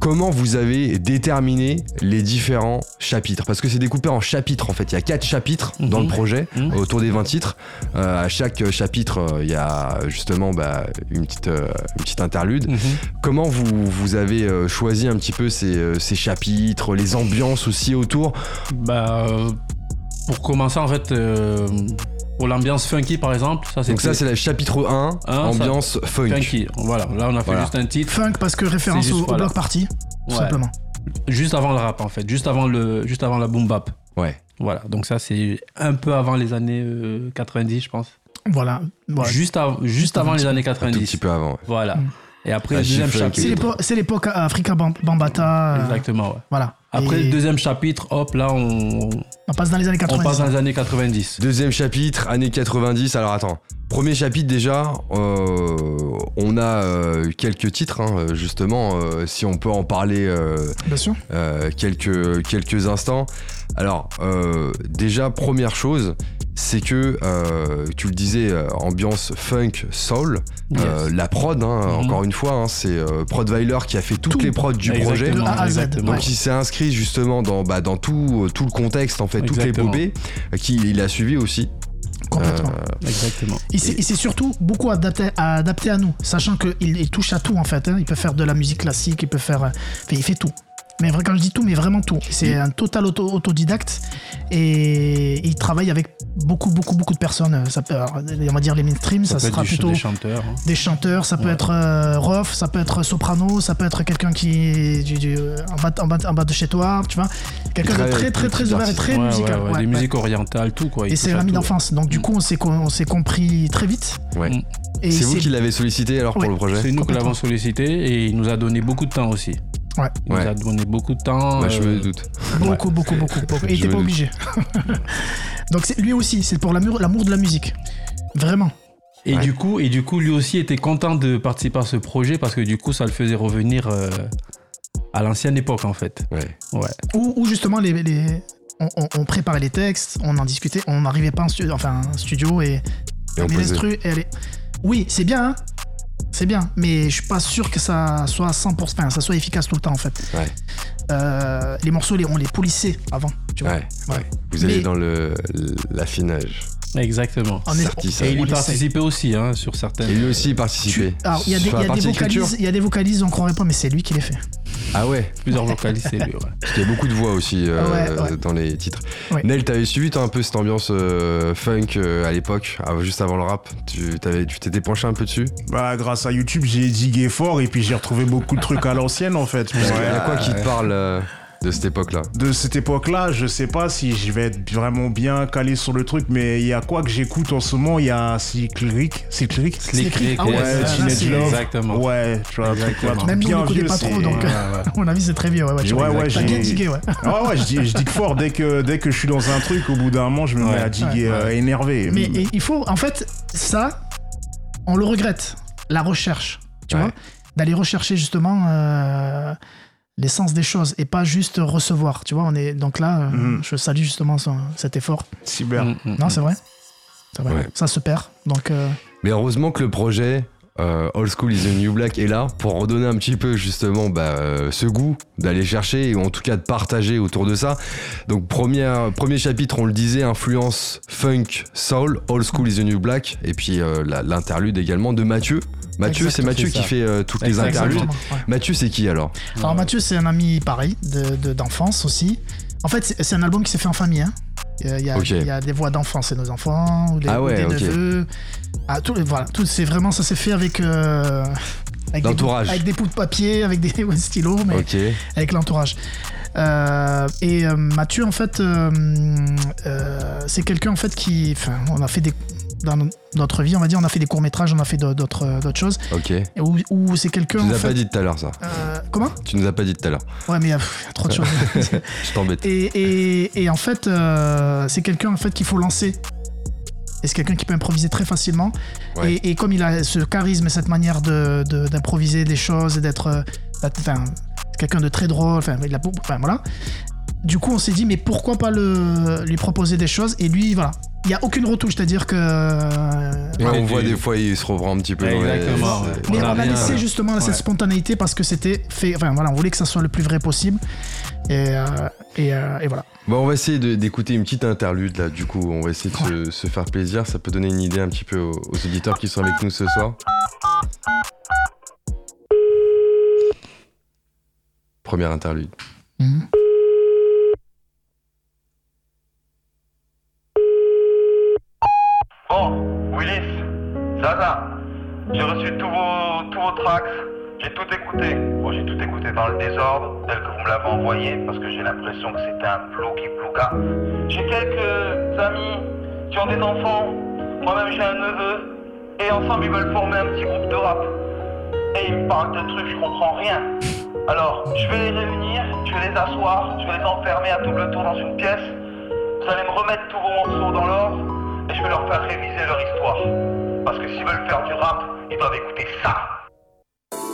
Comment vous avez déterminé les différents chapitres? Parce que c'est découpé en chapitres en fait. Il y a quatre chapitres dans le Mhm. projet Mhm. autour des 20 titres. Euh, à chaque chapitre, euh, il y a justement bah, une, petite, euh, une petite interlude. Mhm. Comment vous, vous avez euh, choisi un petit peu ces, euh, ces chapitres, les ambiances aussi autour? Bah, euh, pour commencer, en fait, euh, pour l'ambiance funky, par exemple, ça c'est Donc ça c'est le chapitre 1, Un, ambiance funk. funky. Voilà, là on a fait Voilà. juste un titre, Funk parce que référence juste, au, au voilà. bloc party, tout Ouais. simplement. juste avant le rap en fait, juste avant le, juste avant la boom bap. Ouais. Voilà, donc ça c'est un peu avant les années euh, 90, je pense. Voilà. Ouais. Juste, av- juste avant avant un les années Un tout 90. petit peu avant. ouais. Voilà. Mm. Et après le deuxième chapitre. C'est l'épo- c'est l'époque Africa Bam- Bambata. Exactement, ouais. Voilà. Après Et le deuxième chapitre, hop, là on, on passe dans les années on 90. passe dans les années 90. Deuxième chapitre, années 90. Alors attends, premier chapitre déjà, euh, on a euh, quelques titres, hein, justement, euh, si on peut en parler euh, Bien sûr. euh, quelques, quelques instants. Alors, euh, déjà, première chose, c'est que, euh, tu le disais, euh, ambiance funk, soul, euh, la prod, hein, Mhm. encore une fois, hein, c'est Prodweiler qui a fait toutes Tout. les prods du projet. De A à Z. exactement. Ouais. Donc il s'est inscrit justement dans, bah, dans tout, tout le contexte, en fait, toute Exactement. l'épopée, euh, qui il a suivi aussi. Complètement. Exactement. Il s'est surtout beaucoup adapté, adapté à nous, sachant qu'il il touche à tout en fait. hein. Il peut faire de la musique classique, il peut faire. il fait tout. Mais vrai, quand je dis tout, mais vraiment tout. C'est un total auto- autodidacte et il travaille avec beaucoup, beaucoup, beaucoup de personnes. Ça peut, alors, on va dire les mainstream, ça, Ça, peut sera plutôt des chanteurs. hein. des chanteurs, ça peut Ouais. être euh, rough, ça peut être soprano, ça peut être quelqu'un qui est du- du- en, bas, en, bas, en bas de chez toi, tu vois. Quelqu'un de très, très, très ouvert et très Ouais, musical. ouais, ouais, ouais, des ouais. musiques orientales, tout quoi. Et c'est touche un à ami tout. d'enfance. Donc, du coup, on s'est, compris très vite. ouais. Mm. C'est vous qui l'avez sollicité alors pour le projet C'est nous qui l'avons sollicité et il nous a donné beaucoup de temps aussi. Ouais. Il Ouais. nous a donné beaucoup de temps. Bah, Je euh, me doute. Beaucoup, beaucoup, beaucoup, beaucoup. Et il Je était me pas obligé. Donc c'est, lui aussi, c'est pour l'amour, l'amour de la musique. Vraiment. Et Ouais. du coup, et du coup, lui aussi était content de participer à ce projet parce que du coup, ça le faisait revenir euh, à l'ancienne époque en fait. Ouais. Ouais. Où, où justement, les, les- on, on- on préparait les textes, on en discutait, on n'arrivait pas en studio, enfin, un studio et, Et on mais posait. l'instru, elle est... Oui, c'est bien, hein c'est bien, mais je suis pas sûr que ça soit 100%, enfin, ça soit efficace tout le temps en fait. Ouais. Euh, les morceaux, les- on les polissait avant, tu vois. Ouais, Ouais. ouais. Vous allez Mais- dans le l'affinage. Exactement. On est- Certissage. Et il y participait aussi hein, sur certaines. Et lui aussi il participait. Tu- Alors, il y a des, y a vocalises, il y a des vocalises, on croirait pas, mais c'est lui qui les fait. Ah ouais, Plusieurs vocalistes, c'est lui. Ouais. parce qu'il y a beaucoup de voix aussi euh, Ouais, ouais. dans les titres. Ouais. Nel, t'avais suivi toi un peu cette ambiance euh, funk euh, à l'époque, juste avant le rap? Tu t'étais penché un peu dessus? Bah, grâce à YouTube, j'ai digué fort et puis j'ai retrouvé beaucoup de trucs à l'ancienne en fait. Il y a quoi qui te parle euh, de cette époque-là De cette époque-là, je sais pas si je vais être vraiment bien calé sur le truc, mais il y a quoi que j'écoute en ce moment? Il y a Cyclic. Cyclic? Rick, Ah ouais, Teenage c'est- Love. Exactement. Ouais, tu vois, truc Même nous, on pas trop, donc ouais, euh, ouais. à mon avis, c'est très vieux. Ouais, ouais, Ouais, ouais, T'as j'ai- bien digué, ouais. Ah ouais, je dis, je dis fort dès que, dès que je suis dans un truc, au bout d'un moment, je me Ouais, mets à diguer, ouais, euh, ouais. énervé. Mais et il faut, en fait, ça, on le regrette, la recherche, tu Ouais. vois, d'aller rechercher justement euh, l'essence des choses et pas juste recevoir, tu vois. On est donc là, euh, Mhm. je salue justement son- cet effort. Cyber. Mm, mm, Non, c'est vrai, c'est vrai? Ouais. Ça se perd. Donc euh, Mais heureusement que le projet euh, Old School is the New Black est là pour redonner un petit peu justement bah, euh, ce goût d'aller chercher ou en tout cas de partager autour de ça. Donc premier, premier chapitre, on le disait, influence funk, soul, Old School is the New Black et puis euh, l'interlude également de Mathieu. Mathieu, c'est Mathieu qui fait euh, toutes les interludes. ouais. Mathieu, c'est qui alors? Alors Mathieu, c'est un ami pareil de- de- d'enfance aussi. En fait, c'est un album qui s'est fait en famille. Hein. Il y a- il y des voix d'enfants, c'est nos enfants, ou, les, Ah ou ouais, des ok. neveux. Ah, tout, voilà, tout, c'est vraiment, ça s'est fait avec, euh, avec, des, L'entourage. bouts- avec des bouts de papier, avec des ouais, stylos, mais avec l'entourage. Euh, et euh, Mathieu, en fait, euh, c'est quelqu'un en fait qui, on a fait des dans no- notre vie, on va dire, on a fait des courts métrages, on a fait d'autres d'autres choses, Ok. où, où c'est quelqu'un Tu nous as fait. pas dit tout à l'heure ça. euh, comment? Tu nous as pas dit tout à l'heure. Ouais, mais il y a pff, il y a trop de choses. Je t'embête. Et, et- et en fait, euh, c'est quelqu'un en fait qu'il faut lancer. Et c'est quelqu'un qui peut improviser très facilement. Ouais. Et, et comme il a ce charisme et cette manière de- de- d'improviser des choses et d'être. euh, Enfin, c'est quelqu'un de très drôle. Enfin, il a enfin, voilà. Du coup, on s'est dit, mais pourquoi pas le, lui proposer des choses? Et lui, voilà. Il n'y a aucune retouche, c'est-à-dire que. euh, Ouais, on voit des fois il se reprend un petit peu. dans les- Exactement, ouais. mais On a laissé ouais. justement cette spontanéité parce que c'était fait. Enfin voilà, on voulait que ça soit le plus vrai possible. Et, euh, et, euh, et voilà. Bon, on va essayer d'écouter une petite interlude là. Du coup, on va essayer de se, se faire plaisir. Ça peut donner une idée un petit peu aux, aux auditeurs qui sont avec nous ce soir. Première interlude. Mhm. Bon, Willis, ça va. J'ai reçu tous vos, tous vos tracks. J'ai tout écouté. Bon, j'ai tout écouté dans le désordre, tel que vous me l'avez envoyé, parce que j'ai l'impression que c'était un plouki plouka. J'ai quelques amis qui ont des enfants. Moi-même, j'ai un neveu. Et ensemble, ils veulent former un petit groupe de rap. Et ils me parlent de trucs, je comprends rien. Alors, je vais les réunir, je vais les asseoir, je vais les enfermer à double tour dans une pièce. Vous allez me remettre tous vos morceaux dans l'ordre et je vais leur faire réviser leur histoire. Parce que s'ils veulent faire du rap, ils doivent écouter ça.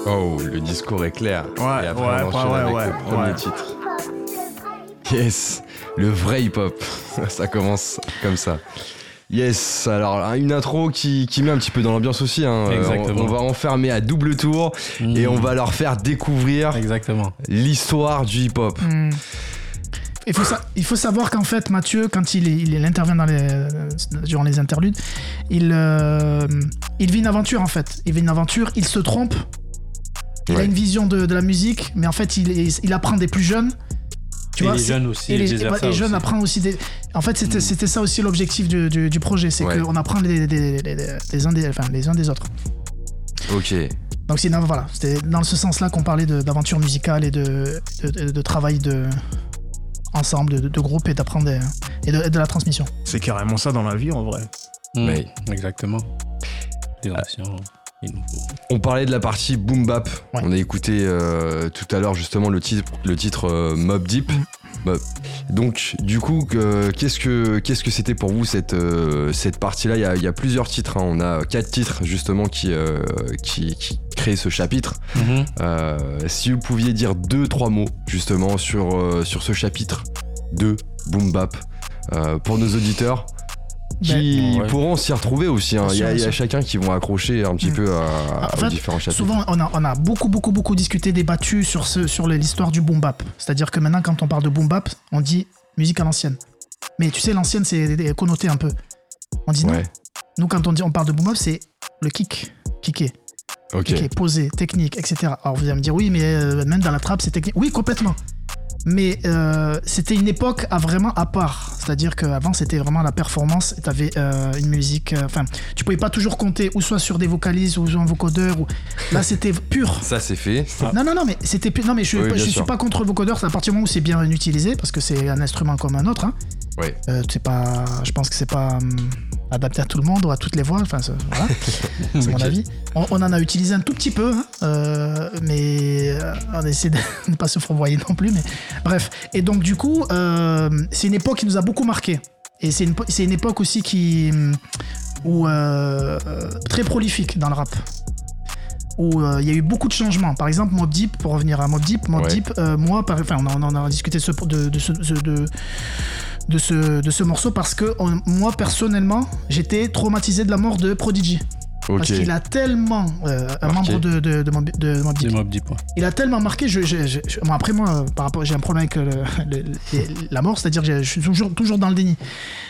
Oh, le discours est clair. Ouais, Et après, ouais, on ouais, avec ouais, le premier ouais. titre. Yes, le vrai hip-hop. ça commence comme ça. Yes, alors une intro qui, qui met un petit peu dans l'ambiance aussi. hein. Euh, Exactement. On, on va enfermer à double tour et on va leur faire découvrir Exactement. l'histoire du hip-hop. Hmm. Il faut, sa- il faut savoir qu'en fait, Mathieu, quand il, est- il, il intervient dans les, durant les interludes, il, euh, il vit une aventure en fait. Il vit une aventure, il se trompe. Il a une vision de, de la musique, mais en fait, il, apprend des plus jeunes. Tu et vois, les jeunes aussi. et les, jeunes apprennent aussi des. En fait, c'était Mm. c'était ça aussi l'objectif du, du- du projet, c'est Ouais. qu'on apprend les, les- les- les- les uns des, enfin, les uns des autres. Ok. Donc c'est dans- voilà, c'était dans ce sens-là qu'on parlait de- d'aventure musicale et de, de, de- de travail de ensemble, de, de groupe et d'apprendre des- et de, et de la transmission. C'est carrément ça dans la vie en vrai. Mm, Mais- Exactement. On parlait de la partie boom bap. Ouais. On a écouté euh, tout à l'heure justement le titre, le titre euh, Mob Deep. Mob. Donc du coup, que- qu'est-ce que qu'est-ce que c'était pour vous cette euh, cette partie-là? Il y, a, il y a plusieurs titres. hein. On a quatre titres justement qui qui, qui créent ce chapitre. Mhm. Euh, si vous pouviez dire deux trois mots justement sur sur ce chapitre de boom bap pour nos auditeurs. Qui ouais. pourront s'y retrouver aussi. hein. Il y, a- sûr, il y a bien chacun qui vont accrocher un petit Mm. peu à, En aux fait, différents chapitres. Souvent, on a, on a beaucoup, beaucoup, beaucoup discuté, débattu sur, ce, sur le- l'histoire du boom bap. C'est-à-dire que maintenant, quand on parle de boom bap, on dit musique à l'ancienne. Mais tu sais, l'ancienne, c'est connoté un peu. On dit non. Ouais, Nous, quand on dit on parle de boom bap, c'est le kick, kicker, ok. kicker, posé, technique, etc. Alors vous allez me dire oui, mais euh, même dans la trappe, c'est technique. Oui, complètement. Mais euh, c'était une époque à vraiment à part. C'est-à-dire qu'avant, c'était vraiment la performance. T'avais euh, une musique. euh, Enfin, tu pouvais pas toujours compter ou soit sur des vocalises ou sur un vocodeur. Ou... Là, c'était pur. Ça, c'est fait. Non, non, non, mais c'était. Non, mais je, Oui, suis pas contre le vocodeur. C'est à partir du moment où c'est bien utilisé parce que c'est un instrument comme un autre. Hein. Euh, c'est pas. Je pense que c'est pas hum, adapté à tout le monde ou à toutes les voix. Enfin, c'est- voilà. mon avis. On, on en a utilisé un tout petit peu, hein, euh, mais euh, on essaie de ne pas se fourvoyer non plus. Mais bref. Et donc du coup, euh, c'est une époque qui nous a beaucoup marqué. Et c'est une, une époque aussi qui hum, où très prolifique dans le rap où euh, il y a eu beaucoup de changements. Par exemple, Mob Deep, pour revenir à Mob Deep, Mob Ouais. Deep, euh, moi, par- enfin, on, en- on en a discuté de ce, de, de ce, de- de- de ce, de ce morceau parce que on- moi, personnellement, j'étais traumatisé de la mort de Prodigy. Parce qu'il a tellement, euh, un Marqué. membre de, de, de Mob, de Mob Deep, C'est Mob Deep, ouais. il a tellement marqué. Je, je- je- je- bon, après, moi, euh, par rapport, j'ai un problème avec le- le- le- la mort, c'est-à-dire que je je suis toujours, toujours dans le déni.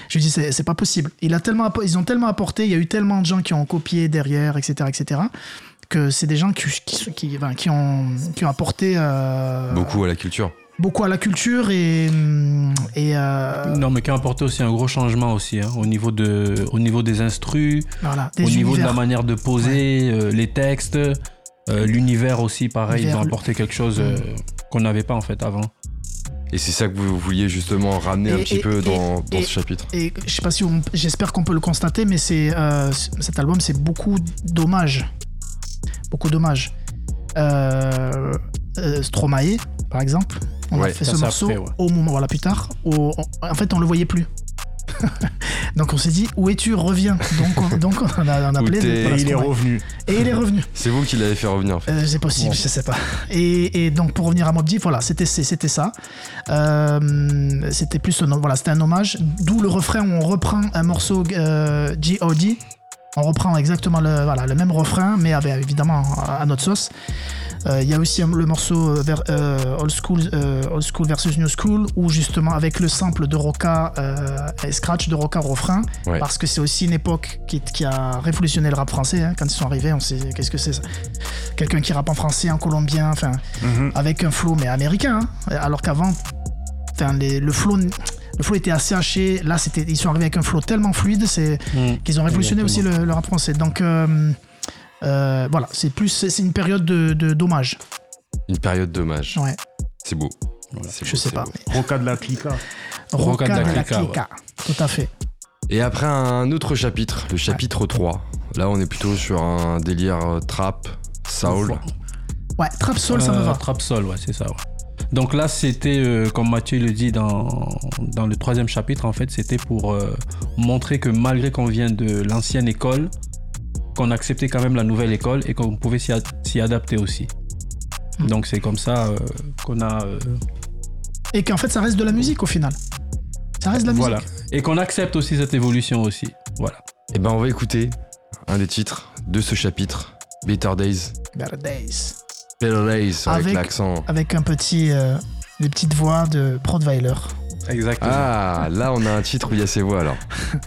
Je dis, c'est c'est pas possible. Il a tellement, ils ont tellement apporté, il y a eu tellement de gens qui ont copié derrière, etc., etc., que c'est des gens qui, qui, qui, qui ont, qui ont apporté euh, Beaucoup à la culture. Beaucoup à la culture et. et euh, Non, mais qui a apporté aussi un gros changement aussi hein, au, niveau de, au niveau des instrus, voilà, des au niveau de la manière de poser, euh, les textes, euh, l'univers aussi, pareil, ils ont apporté quelque chose euh, qu'on n'avait pas en fait avant. Et c'est ça que vous vouliez justement ramener un Et- petit et- peu et- dans, dans et- ce chapitre? Et je sais pas si on, j'espère qu'on peut le constater, mais c'est euh, cet album, c'est beaucoup d'hommages, beaucoup d'hommages. Euh, euh, Stromae, par exemple, on Ouais, a fait ça, ce morceau après, ouais. au moment, voilà, plus tard. au- on- en fait, on le voyait plus. donc on s'est dit, où es-tu Reviens. Donc on, donc on a, on a Où appelé. t'es voilà, Et il est revenu. Et il est revenu. C'est vous qui l'avez fait revenir en fait. Euh, c'est possible, je sais pas. Et, et donc pour revenir à Mob Deep, voilà, c'était c'était ça. Euh, c'était plus un, voilà, c'était un hommage. D'où le refrain où on reprend un morceau euh, G.O.D. On reprend exactement le, voilà, le même refrain, mais avec, évidemment à, à notre sauce. Euh, Il y a aussi le morceau euh, vers, euh, old, school, old School versus New School, où justement avec le sample de Roca et scratch de Roca refrain, Ouais. parce que c'est aussi une époque qui, qui a révolutionné le rap français. hein. Quand ils sont arrivés, on sait qu'est-ce que c'est ça. Quelqu'un qui rappe en français, en colombien, enfin, Mhm. avec un flow mais américain, hein. alors qu'avant, le flow. Le flow était assez haché. Là, c'était, ils sont arrivés avec un flow tellement fluide, c'est Mm. qu'ils ont révolutionné aussi le, le rap français. Donc euh, euh, voilà, c'est plus, c'est c'est une période de, de dommage. Une période d'hommage. Ouais, C'est beau. Je beau, sais pas. mais- Roca de la Clica. Roca de la Clica, ouais. Clica. Tout à fait. Et après un autre chapitre, le chapitre 3. Là, on est plutôt sur un délire euh, trap, soul. Ouais, Trap Soul, ça me Euh, va. Trap Soul, ouais, c'est ça. ouais. Donc là, c'était, euh, comme Mathieu le dit dans, dans le troisième chapitre, en fait, c'était pour euh, montrer que malgré qu'on vient de l'ancienne école, qu'on acceptait quand même la nouvelle école et qu'on pouvait s'y, adapter aussi. Hmm. Donc c'est comme ça euh, qu'on a... euh, Et qu'en fait, ça reste de la musique au final. Ça reste de la voilà. musique. Et qu'on accepte aussi cette évolution aussi. Voilà. Et ben, on va écouter un des titres de ce chapitre, Better Days. Better Days. Better Days, avec, Avec- l'accent. Avec un petit, euh, des petites voix de Prodweiler. Exactement. Ah, là, on a un titre où il y a ses voix alors.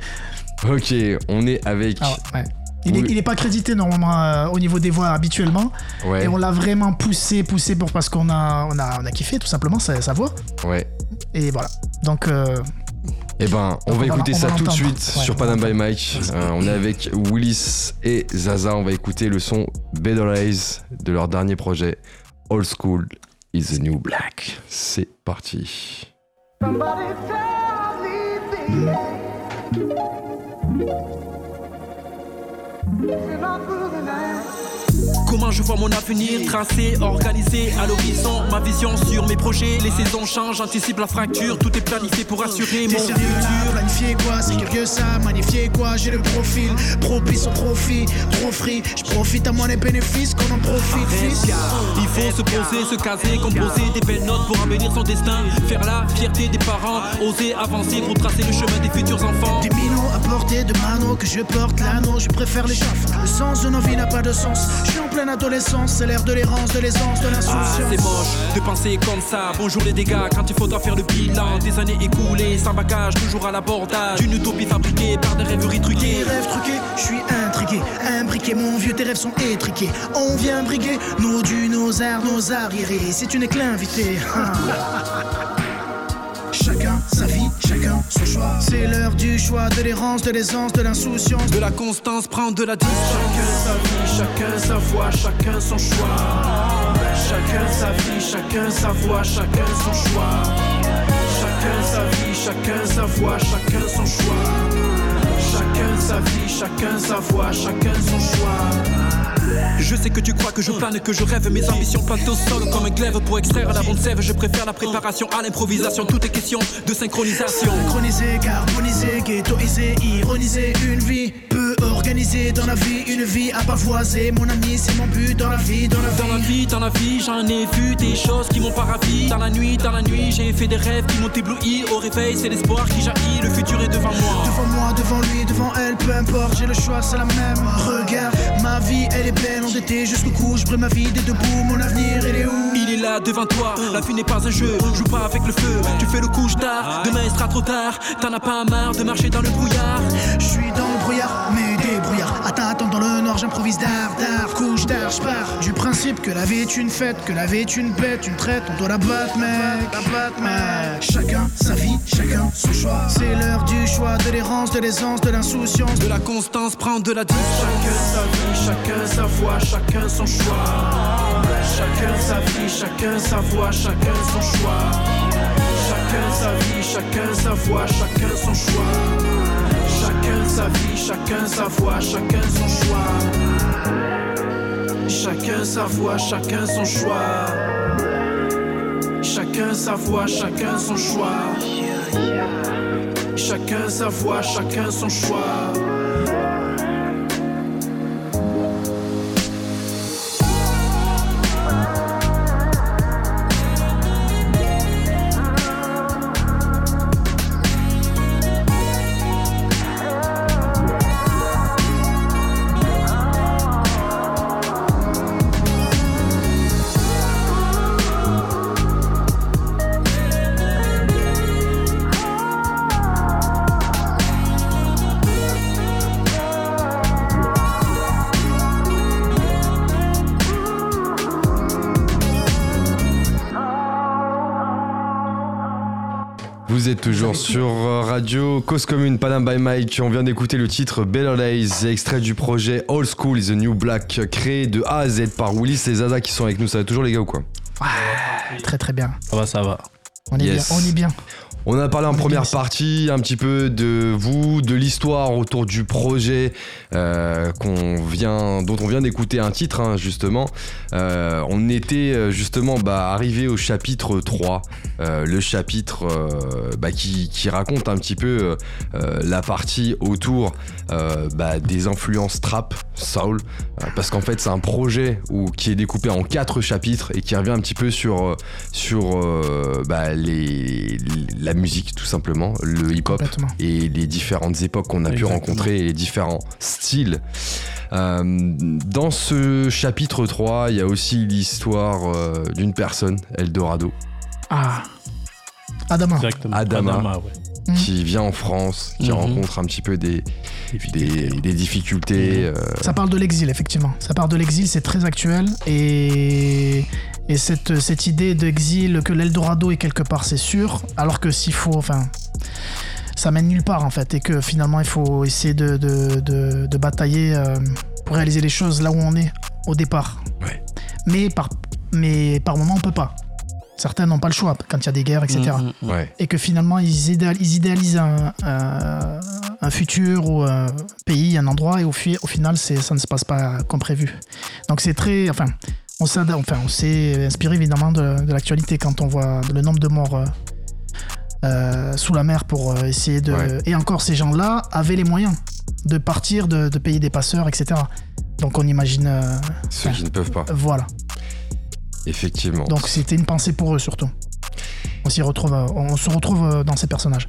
ok, on est avec. Ah ouais, Il, est, Oui. il est pas crédité normalement euh, au niveau des voix habituellement. Ouais, Et on l'a vraiment poussé, poussé pour, parce qu'on a, on a, on a kiffé tout simplement sa, sa voix. ouais. Et voilà. Donc, euh, Eh ben, on Donc, va on va- écouter on ça va tout de suite Ouais, sur Panam by. Mike. Euh, on est avec Willis et Zaza. On va écouter le son Better Days de leur dernier projet, Old School is the New Black. C'est parti. Comment je vois mon avenir tracé, organisé à l'horizon? Ma vision sur mes projets, les saisons changent, anticipe la fracture Tout est planifié pour assurer mon futur quoi, c'est curieux ça, magnifié quoi, j'ai le profil, propice au profit, trop free, je profite à moi les bénéfices, qu'on en profite, fils. Il faut se poser, se caser, composer des belles notes pour amener son destin Faire la fierté des parents, oser avancer pour tracer le chemin des futurs enfants Des minots à portée de mano, que je porte l'anneau, je préfère les chaffes. Le sens de nos vies n'a pas de sens, je pleine adolescence, c'est l'air de l'errance, de l'aisance, de Ah, l'insouciance. c'est moche de penser comme ça. Bonjour les dégâts, quand il faudra faire le bilan des années écoulées, sans bagage, toujours à l'abordage. Une utopie fabriquée par des rêveries truquées. Des rêves truqués, je suis intrigué, imbriqué, mon vieux, tes rêves sont étriqués. On vient briguer nos dus, nos arts, nos arriérés. Si tu n'es que C'est l'heure du choix, de l'errance, de l'aisance, de l'insouciance. De la constance, prendre de la distance. Chacun sa vie, chacun sa voix, chacun son choix. Chacun sa vie, chacun sa voix, chacun son choix. Chacun sa vie, chacun sa voix, chacun son choix. Chacun sa vie, chacun sa voix, chacun son choix. Je sais que tu crois que je plane, que je rêve, mes ambitions plantent au sol comme un glaive pour extraire la bonne sève. Je préfère la préparation à l'improvisation. Tout est question de synchronisation. Synchronisé, carbonisé, ghettoisé, ironisé, une vie peu organisée dans la vie, une vie à pavoiser. Mon ami, c'est mon but dans la vie, dans la vie. Dans la vie, dans la vie, j'en ai vu des choses qui m'ont pas ravi. Dans la nuit, dans la nuit, j'ai fait des rêves qui m'ont ébloui. Au réveil, c'est l'espoir qui jaillit. Le futur est devant moi. Devant moi, devant lui, devant elle, peu importe, j'ai le choix, c'est la même. Regarde, ma vie, elle est belle, endettée jusqu'au cou, je brûle ma vie des debout, mon avenir, il est où? Il est là devant toi, la vie n'est pas un jeu, joue pas avec le feu, tu fais le couche tard, demain il sera trop tard, t'en as pas marre de marcher dans le brouillard. Je suis dans le brouillard, mais débrouillard. Attends, attends, dans le nord, j'improvise d'art, d'art, couche d'art, je pars du principe que la vie est une fête, que la vie est une bête, une traite, on doit la battre, mec, la battre, mec. Chacun sa vie, chacun son choix. C'est l'heure du choix, de l'errance, de l'aisance, de l'insouciance. De la constance, prendre de la distance. Chacun sa vie, chacun sa voix, chacun son choix. Chacun sa vie, chacun sa voix, chacun son choix. Chacun sa vie, chacun sa voix, chacun son choix. Chacun sa vie, chacun sa voix, chacun son choix. Chacun sa voix, chacun son choix. Chacun sa voix, chacun son choix. Chacun sa voix, chacun son choix. Toujours sur euh, Radio Cause Commune, Panam by Mike. On vient d'écouter le titre Better Days, extrait du projet Old School is the New Black, créé de A à Z par Willis et Zaza qui sont avec nous. Ça va toujours les gars ou quoi? Très très bien. Ça va, ça va. On est Yes. bien. On est bien. On a parlé en première partie un petit peu de vous, de l'histoire autour du projet euh, qu'on vient, dont on vient d'écouter un titre hein, justement. Euh, on était euh, justement bah, arrivé au chapitre 3, euh, le chapitre bah, qui, qui raconte un petit peu la partie autour euh, bah, des influences trap, soul, euh, parce qu'en fait c'est un projet où, qui est découpé en quatre chapitres et qui revient un petit peu sur, euh, sur euh, bah, les, la musique tout simplement, le hip-hop et les différentes époques qu'on a pu rencontrer et les différents styles. Euh, dans ce chapitre 3, il y a aussi l'histoire euh, d'une personne, Eldorado, Ah. Adama. Exactement. Adama. ouais. Mhm. qui vient en France, qui Mhm. rencontre un petit peu des, des, des difficultés. euh, Ça parle de l'exil, effectivement. Ça parle de l'exil, c'est très actuel. Et, et cette, cette idée d'exil, que l'Eldorado est quelque part, c'est sûr. Alors que s'il faut. Enfin. Ça mène nulle part, en fait. Et que finalement, il faut essayer de, de, de- de batailler euh, pour réaliser les choses là où on est au départ. Ouais. Mais par, mais par moment, on peut pas. Certains n'ont pas le choix quand il y a des guerres, etc Mhm, mhm. ouais. et que finalement ils, idéal- ils idéalisent un, un- un futur ou un pays, un endroit, et au, fi- au final, c'est, ça ne se passe pas comme prévu. Donc c'est très. Enfin, on s'est, enfin, on s'est inspiré évidemment de, de l'actualité quand on voit le nombre de morts euh, euh, sous la mer pour euh, essayer de. Ouais. Et encore, ces gens-là avaient les moyens de partir, de, de payer des passeurs, etc. Donc on imagine. euh, Ceux qui ne peuvent pas, voilà. Effectivement. Donc c'était une pensée pour eux surtout. On, s'y retrouve, euh, on se retrouve euh, dans ces personnages.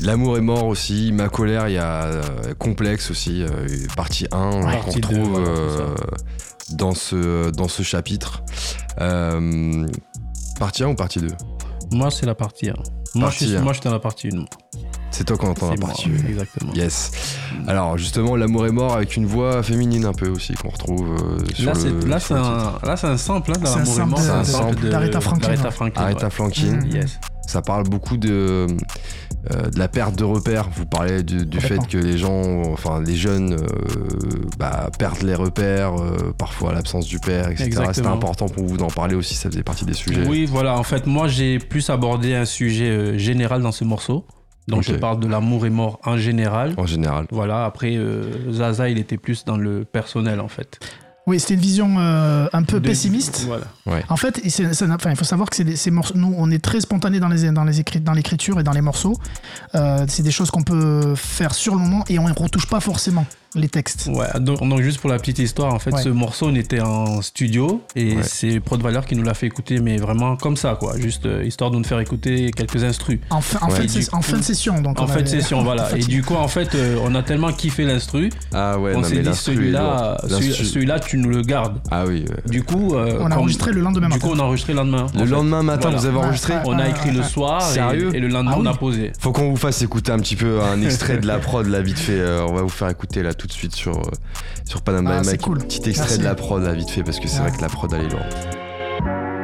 L'amour est mort aussi, ma colère, il y a euh, complexe aussi, euh, partie 1 qu'on Partie deux, retrouve voilà, euh, dans, ce, dans ce chapitre. Euh, partie 1 ou partie 2 Moi, c'est la partie 1. Moi, je suis, suis dans la partie 1. C'est toi qu'on entend exactement. Yes. Alors justement, l'amour est mort avec une voix féminine un peu aussi qu'on retrouve euh, sur Là, le. c'est là, c'est un, là, c'est un sample hein, C'est un l'amour est sample mort. de- un sample d'Aretha Franklin, d'Aretha. Franklin, Aretha ouais. Franklin. Mhm. Yes. Ça parle beaucoup de, euh, de la perte de repères. Vous parlez du, du fait que les gens, enfin les jeunes, euh, bah, perdent les repères, euh, parfois l'absence du père, etc. C'était important pour vous d'en parler aussi, ça faisait partie des sujets. Oui, voilà. En fait, moi, j'ai plus abordé un sujet euh, général dans ce morceau. Donc, je parle de l'amour est mort en général. En général. Voilà. Après, euh, Zaza, il était plus dans le personnel, en fait. Oui, c'était une vision euh, un peu De- pessimiste. Voilà. En fait, et c'est- c'est- enfin, il faut savoir que c'est des- ces morceaux, nous, on est très spontané dans les dans les écrits, dans l'écriture et dans les morceaux. Euh, c'est des choses qu'on peut faire sur le moment et on ne retouche pas forcément les textes. Ouais, donc, donc juste pour la petite histoire, en fait, Ouais. ce morceau, on était en studio et Ouais. c'est Prod Valeur qui nous l'a fait écouter, mais vraiment comme ça, quoi. Juste euh, histoire de nous faire écouter quelques instrus. En, fin, en, Ouais. fin de, en fin de session, donc. En on fin de session, voilà. Et du coup, en fait, euh, on a tellement kiffé l'instru Ah non s'est mais dit celui-là, celui-là, tu nous le gardes. Ah oui. ouais. Du coup, euh, On a enregistré le lendemain Du matin. coup, on a enregistré le lendemain. Le lendemain matin, Voilà. vous avez enregistré ouais. On a écrit le soir et, Sérieux et le lendemain, Ah on a posé. Faut qu'on vous fasse écouter un petit peu un extrait de la prod là vite fait. Euh, on va vous faire écouter là tout de suite sur euh, sur Panama Ah, Mike. cool. Petit extrait Merci. de la prod là vite fait parce que c'est vrai que la prod elle est lourde.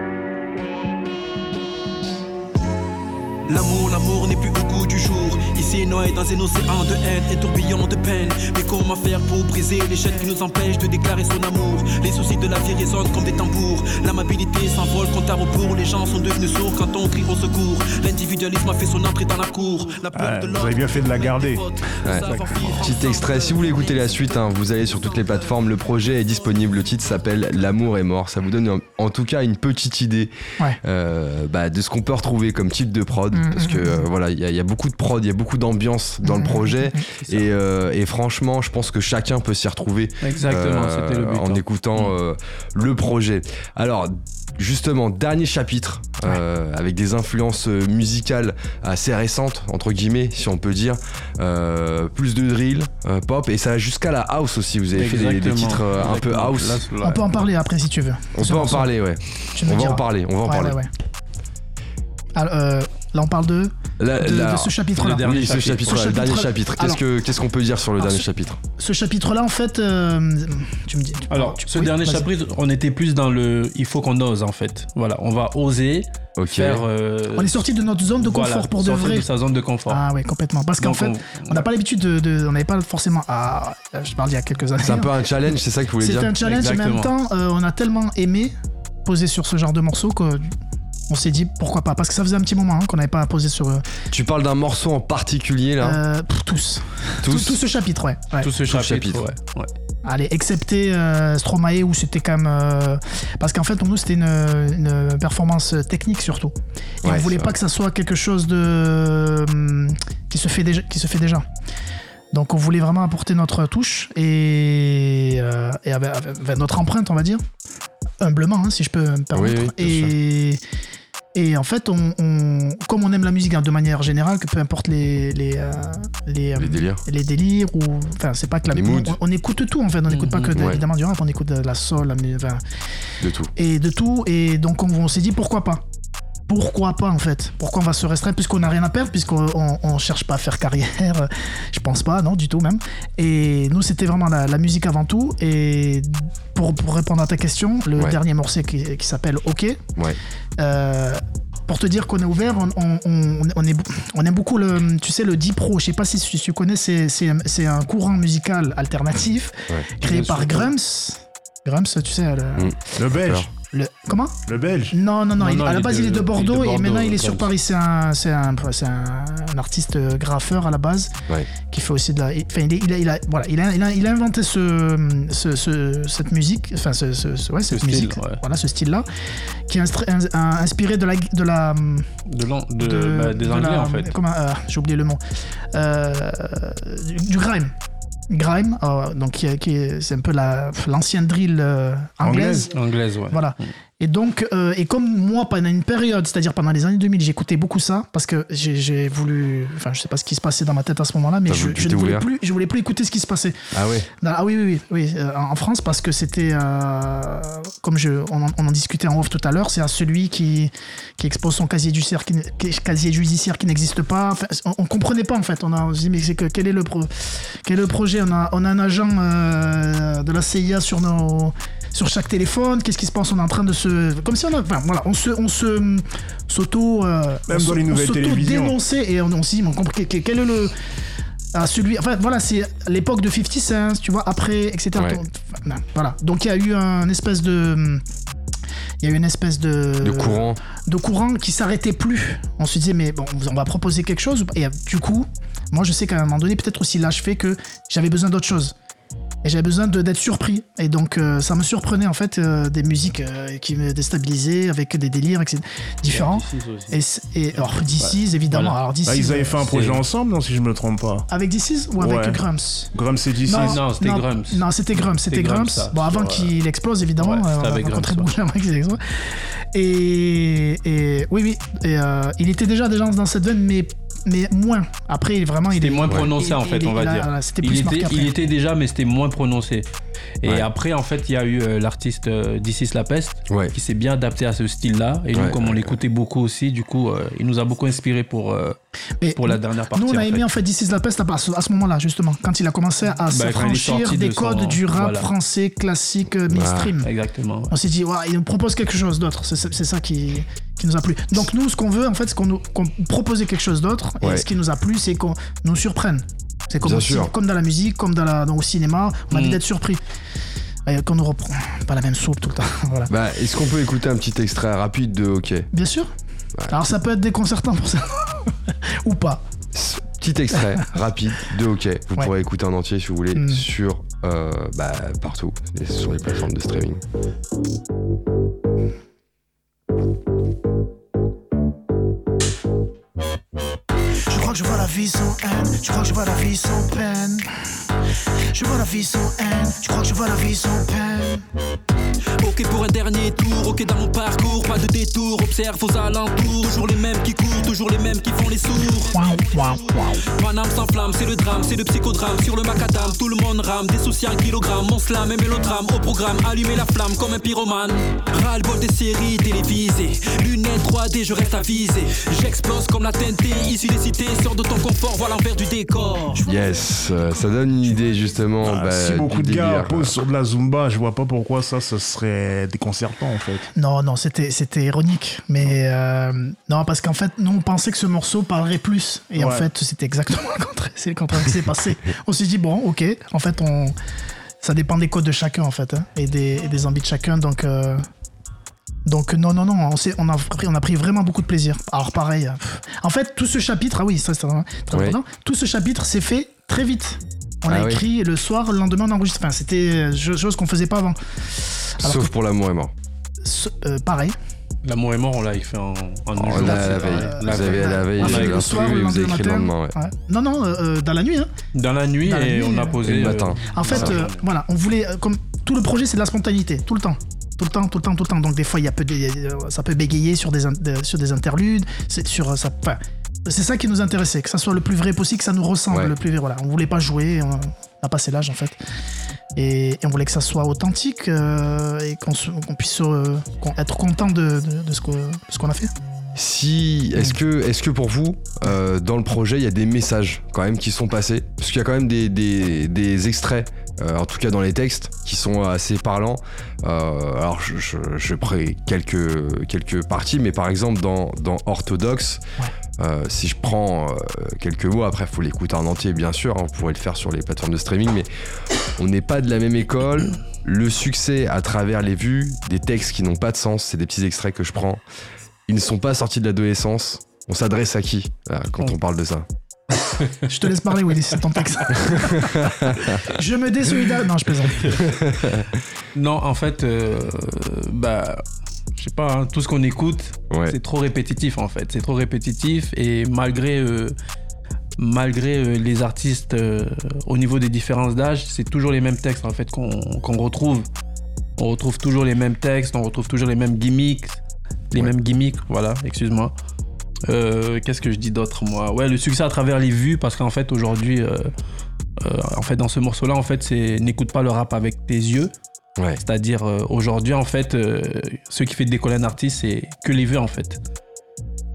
L'amour, l'amour n'est plus au goût du jour. Ici, noyé dans un océan de haine et tourbillon de peine. Mais comment faire pour briser les chaînes qui nous empêchent de déclarer son amour? Les soucis de la vie résonnent comme des tambours. L'amabilité s'envole compte à rebours. Les gens sont devenus sourds quand on crie au secours. L'individualisme a fait son entrée dans la cour. La peur Ouais, de vous avez bien fait de la garder. Ouais. Petit extrait. Si vous voulez écouter la suite, hein, vous allez sur toutes les plateformes. Le projet est disponible. Le titre s'appelle L'amour est mort. Ça vous donne en, en tout cas une petite idée Ouais. euh, bah, de ce qu'on peut retrouver comme type de prod. Mm, parce que mm, euh, voilà, il y, a- il y a beaucoup de prod, il y a beaucoup d'ambiance dans le Mm, projet. Et, euh, et franchement, je pense que chacun peut s'y retrouver. Exactement, euh, c'était le but. En hein. écoutant euh, le projet. Alors, justement, dernier chapitre, euh, avec des influences musicales assez récentes, entre guillemets, si on peut dire. Euh, plus de drill, euh, pop, et ça va jusqu'à la house aussi. Vous avez fait des, titres euh, un peu house. Là, là, On peut en parler après si tu veux. on peut en parler, ouais. On va en parler, on va en parler. ouais, ouais. Alors, euh, là, on parle de, ce chapitre-là. le dernier ce chapitre. Ce. Qu'est-ce qu'on peut dire sur le Alors, dernier ce- chapitre Ce chapitre-là, en fait, euh, tu me dis. tu- Alors, tu- ce oui, dernier chapitre, on était plus dans le. Il faut qu'on ose, en fait. Voilà, on va oser faire. euh, On est sorti de notre zone de confort voilà, pour de sortir vrai. de sa zone de confort. Ah ouais, complètement. Parce qu'en fait, on- n'a pas l'habitude de, de- on n'avait pas forcément. Ah, je parle d'il y a quelques années. C'est un peu un challenge, c'est ça que vous voulez C'était dire un challenge, mais en même temps, euh, on a tellement aimé poser sur ce genre de morceau que on s'est dit pourquoi pas. Parce que ça faisait un petit moment hein, qu'on n'avait pas posé sur euh, Tu parles d'un morceau en particulier là euh, pour tous. Tous Tout, tout ce chapitre, ouais. ouais. Tout ce chapitre. chapitre. ouais, ouais. Allez, excepté euh, Stromae où c'était quand même. euh, parce qu'en fait, pour nous, c'était une, une performance technique surtout. Et Ouais, on voulait pas vrai. que ça soit quelque chose de. hum, qui, se fait déjà, qui se fait déjà. Donc on voulait vraiment apporter notre touche et, euh, et avec, avec- avec notre empreinte, on va dire. Humblement, hein, si je peux me permettre. oui, bien et, et en fait, on, on- comme on aime la musique hein, de manière générale, que peu importe les, les, euh, les, euh, Les délires. les délires ou enfin c'est pas que la Les on, moods. on écoute tout en fait on n'écoute pas que de- Ouais. évidemment du rap on écoute de la soul la enfin, De tout. et de tout et donc on, on s'est dit pourquoi pas? Pourquoi pas en fait? Pourquoi on va se restreindre puisqu'on n'a rien à perdre puisqu'on on, on cherche pas à faire carrière Je pense pas, non du tout même. Et nous c'était vraiment la, la musique avant tout. Et pour, pour répondre à ta question, le Ouais. dernier morceau qui, qui s'appelle OK. Ouais. euh, pour te dire qu'on est ouvert, on, on, on, on est, on aime beaucoup le, tu sais, le D-Pro. Je sais pas si tu, tu connais, c'est, c'est, c'est un courant musical alternatif Ouais. créé par sûr. Grums. Grums, tu sais, le, Mm. Le belge. Le- comment Le belge. non, non, non, Non, il- non, à la base de- il est de il est de Bordeaux, et Bordeaux, maintenant il est sur. Paris. C'est un, c'est un, c'est un, un artiste euh, graffeur à la base Ouais. qui fait aussi de la. Enfin, il, il a, il a- voilà, il a, il a, il a inventé ce, ce, ce- cette musique, enfin, ce, ce- ce- ouais, cette style, musique, ouais. voilà, ce style-là, qui est inspiré de la, de la, De de- de- bah, des de Anglais, la- en fait. Comment, euh, j'ai oublié le mot. Euh, du, du grime. Grime, euh, donc qui, qui est- c'est un peu la- l'ancienne drill euh, anglaise. Anglaise, ouais. Voilà. Et donc, euh, et comme moi, pendant une période, c'est-à-dire pendant les années 2000, j'écoutais beaucoup ça parce que j'ai voulu, enfin, je sais pas ce qui se passait dans ma tête à ce moment-là, mais je, ne voulais plus, je voulais plus écouter ce qui se passait. Ah Non, Ah oui, oui, oui, oui, euh, en France, parce que c'était, euh, comme je, on, en, on en discutait en off tout à l'heure, c'est à celui qui, qui expose son casier judiciaire qui, casier judiciaire qui n'existe pas. Enfin, on, on comprenait pas en fait. On a on se dit mais c'est que quel est le pro, quel est le projet? On a, on a un agent de la CIA sur nos sur chaque téléphone, qu'est-ce qui se passe On est en train de se. Comme si on a. Enfin, voilà, on se. On se s'auto. euh, Même on dans se- les nouvelles on télévisions. s'auto-dénonçait et on, on s'est dit, mais on comprend- quel, quel est le. Ah, celui, enfin voilà, c'est l'époque de 50 Cent, tu vois, après, etc. Ouais. Donc, enfin, voilà. Donc il y a eu un espèce de. Il y a eu une espèce de. De courant. De courant qui s'arrêtait plus. On se disait, mais bon, on va proposer quelque chose. Et euh, du coup, moi je sais qu'à un moment donné, peut-être aussi l'âge fait que j'avais besoin d'autre chose. Et j'avais besoin de- d'être surpris. Et donc, euh, ça me surprenait, en fait, euh, des musiques euh, qui me déstabilisaient, avec des délires etc., différents. Et, et alors, DC's, évidemment. Voilà. Alors, DC's, Bah, ils avaient fait un projet c'est- ensemble, non, si je me trompe pas? Avec DC's ou avec Ouais. Grumps? Grumps et DC. Non, c'était Grumps. Non, c'était Grumps, c'était Grumps. Bon, avant Ouais. qu'il explose, évidemment. Ouais, euh, on avec rencontré Grumps. Et, et oui, oui. Et, euh, il était déjà déjà dans cette veine, mais, mais moins. Après, il- vraiment, il C'était est moins prononcé il- en fait, il- on va il dire. il, plus était, marqué après. il était déjà, mais c'était moins prononcé. Et Ouais. après, en fait, il y a eu euh, l'artiste euh, This is La Peste Ouais. qui s'est bien adapté à ce style-là. Et nous, Ouais, comme on ouais, l'écoutait beaucoup aussi, du coup, euh, il nous a beaucoup inspiré pour, euh, Mais pour la dernière partie. Nous, on a aimé en fait This is la peste à ce moment-là, justement, quand il a commencé à Bah, s'affranchir des de son- codes du rap voilà. français classique euh, mainstream. Exactement. ouais. On s'est dit, ouais, il nous propose quelque chose d'autre. C'est ça qui, qui nous a plu. Donc, nous, ce qu'on veut, en fait, c'est qu'on nous qu'on proposait quelque chose d'autre. Ouais. Et ce qui nous a plu, c'est qu'on nous surprenne. C'est comme, comme dans la musique, comme dans, la, dans au cinéma. On a envie Mm. d'être surpris. Et qu'on nous reprend pas la même soupe tout le temps. voilà. Bah, est-ce qu'on peut écouter un petit extrait rapide de OK? Bien sûr. Alors, ça peut être déconcertant pour ça. Ou pas. Petit extrait rapide de OK. Vous Ouais. pourrez écouter en entier si vous voulez Mm. sur euh, bah, partout, et sur les plateformes de streaming. Crois que je vois la vie sans haine, je crois que je vois la vie sans peine. Je vois la vie sans haine, je crois que je vois la vie sans peine? Ok pour un dernier tour, ok dans mon parcours, pas de détour, observe aux alentours, toujours les mêmes qui courent, toujours les mêmes qui font les sourds. Paname sans flamme, c'est le drame, c'est le psychodrame, sur le macadam, tout le monde rame, des soucis en kilogrammes, mon slam et mélodrame, au programme, allumer la flamme comme un pyromane. Ras-le-bol des séries télévisées, lunettes 3D, je reste avisé, j'explose comme la TNT, issu des cités, sors de ton confort, vois l'envers du décor. Yes, euh, ça donne justement. Ah, bah, si beaucoup de gars posent sur de la Zumba, je vois pas pourquoi ça, ce serait déconcertant en fait. Non, non, c'était c'était ironique. Mais euh, non, parce qu'en fait, nous, on pensait que ce morceau parlerait plus. Et en fait, c'était exactement le contraire. C'est le contraire qui s'est passé. On s'est dit, bon, ok. En fait, on, ça dépend des codes de chacun, en fait, hein, et, des, et des envies de chacun. Donc, euh, donc non, non, non, on, s'est- on, a pris, on a pris vraiment beaucoup de plaisir. Alors, pareil. pff. En fait, tout ce chapitre, ah oui, ça c'est vraiment très Ouais. important. Tout ce chapitre s'est fait très vite. On a Ah oui. écrit le soir, le lendemain, on enregistre. Enfin, c'était euh, chose qu'on faisait pas avant. Alors Sauf que- pour l'amour est mort. Ce- euh, pareil. L'amour est mort, on l'a fait en, en Oh, un jour. la, la veille. pareil. Vous La avez veille. la veille le l'instru soir, et vous avez écrit le lendemain. ouais. Ouais. Non, non, euh, euh, dans la nuit. hein. Dans la nuit, Dans la et nuit, on a posé. Et le euh, matin. En fait, euh, voilà, on voulait, comme tout le projet, c'est de la spontanéité, tout le temps. Tout le temps, tout le temps, tout le temps. Donc des fois, il y a peu de- ça peut bégayer sur des, sur des interludes. C'est sur ça. enfin, c'est ça qui nous intéressait, que ça soit le plus vrai possible, que ça nous ressemble Ouais. le plus vrai. Voilà, on voulait pas jouer, on a passé l'âge en fait, et, et on voulait que ça soit authentique euh, et qu'on se- qu'on puisse euh, être content de, de- de ce qu'on a fait. Si, est-ce que, est-ce que pour vous, euh, dans le projet, il y a des messages quand même qui sont passés? Parce qu'il y a quand même des, des, des extraits, euh, en tout cas dans les textes, qui sont assez parlants. Euh, alors, je, je, je prends quelques, quelques parties, mais par exemple, dans, dans Orthodoxe, euh, si je prends euh, quelques mots, après, il faut l'écouter en entier, bien sûr, hein, vous pourrez le faire sur les plateformes de streaming, mais on n'est pas de la même école. Le succès à travers les vues, des textes qui n'ont pas de sens, c'est des petits extraits que je prends. Ils ne sont pas sortis de l'adolescence. On s'adresse à qui là, quand on parle de ça? Je te laisse parler, Willy, c'est ton texte. je me désolidarise. Non, je plaisante. Non, en fait, euh, bah, je sais pas, hein, tout ce qu'on écoute, Ouais. c'est trop répétitif en fait. C'est trop répétitif et malgré, euh, malgré euh, les artistes euh, au niveau des différences d'âge, c'est toujours les mêmes textes en fait qu'on retrouve. On retrouve toujours les mêmes textes, on retrouve toujours les mêmes gimmicks. Les Ouais. mêmes gimmicks, voilà, excuse-moi. Qu'est-ce que je dis d'autre, moi? Ouais, le succès à travers les vues, parce qu'en fait, aujourd'hui, en fait, dans ce morceau-là, en fait, c'est n'écoute pas le rap avec tes yeux. Ouais. C'est-à-dire, euh, aujourd'hui, en fait, euh, ce qui fait décoller un artiste, c'est que les vues, en fait.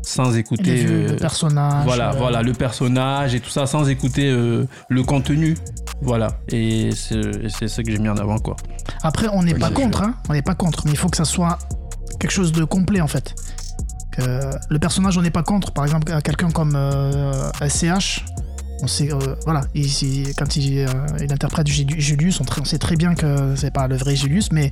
Sans écouter. Les vues, euh, le personnage. voilà, euh, voilà, le personnage et tout ça, sans écouter euh, le contenu. Voilà. Et c'est ça que j'ai mis en avant, quoi. Après, on n'est pas contre, hein. On n'est pas contre, mais il faut que ça soit quelque chose de complet en fait. Que le personnage, on n'est pas contre. Par exemple, à quelqu'un comme euh, SCH, on sait, euh, voilà, il- il- quand il, euh, il interprète Jul- Julius, on, sait très bien que c'est pas le vrai Julius, mais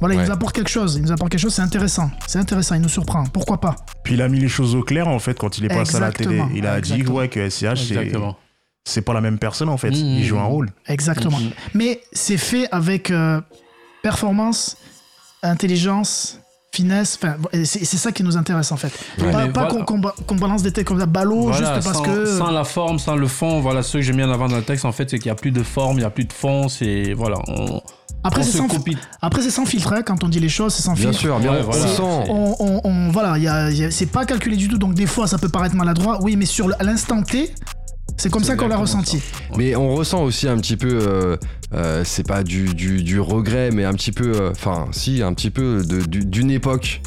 voilà, il nous apporte quelque chose. Il nous apporte quelque chose, c'est intéressant. C'est intéressant, il nous surprend. Pourquoi pas? Puis il a mis les choses au clair en fait quand il est passé à la télé. Il a dit ouais, que SCH c'est Exactement. c'est pas la même personne en fait. Mmh, il joue un mmh. rôle. Exactement. Mais c'est fait avec euh, performance, intelligence, finesse. C'est c'est ça qui nous intéresse en fait. Ouais. Pas, pas voilà. qu'on qu'on ba- qu'on balance des textes comme ça, ballot, Voilà, juste parce sans, que. sans la forme, sans le fond, voilà ce que j'ai mis en avant dans le texte en fait, c'est qu'il n'y a plus de forme, il n'y a plus de fond, c'est voilà, on, Après, c'est sans, après, c'est sans filtre, hein, quand on dit les choses, c'est sans Bien filtre. sûr, bien Ouais, on voilà. On, on- on- voilà, c'est pas calculé du tout, donc des fois ça peut paraître maladroit, oui, mais sur l'instant T, c'est comme ça qu'on l'a ressenti. Mais on ressent aussi un petit peu, euh, euh, c'est pas du, du, du regret, mais un petit peu, euh, enfin, si, un petit peu d'une époque.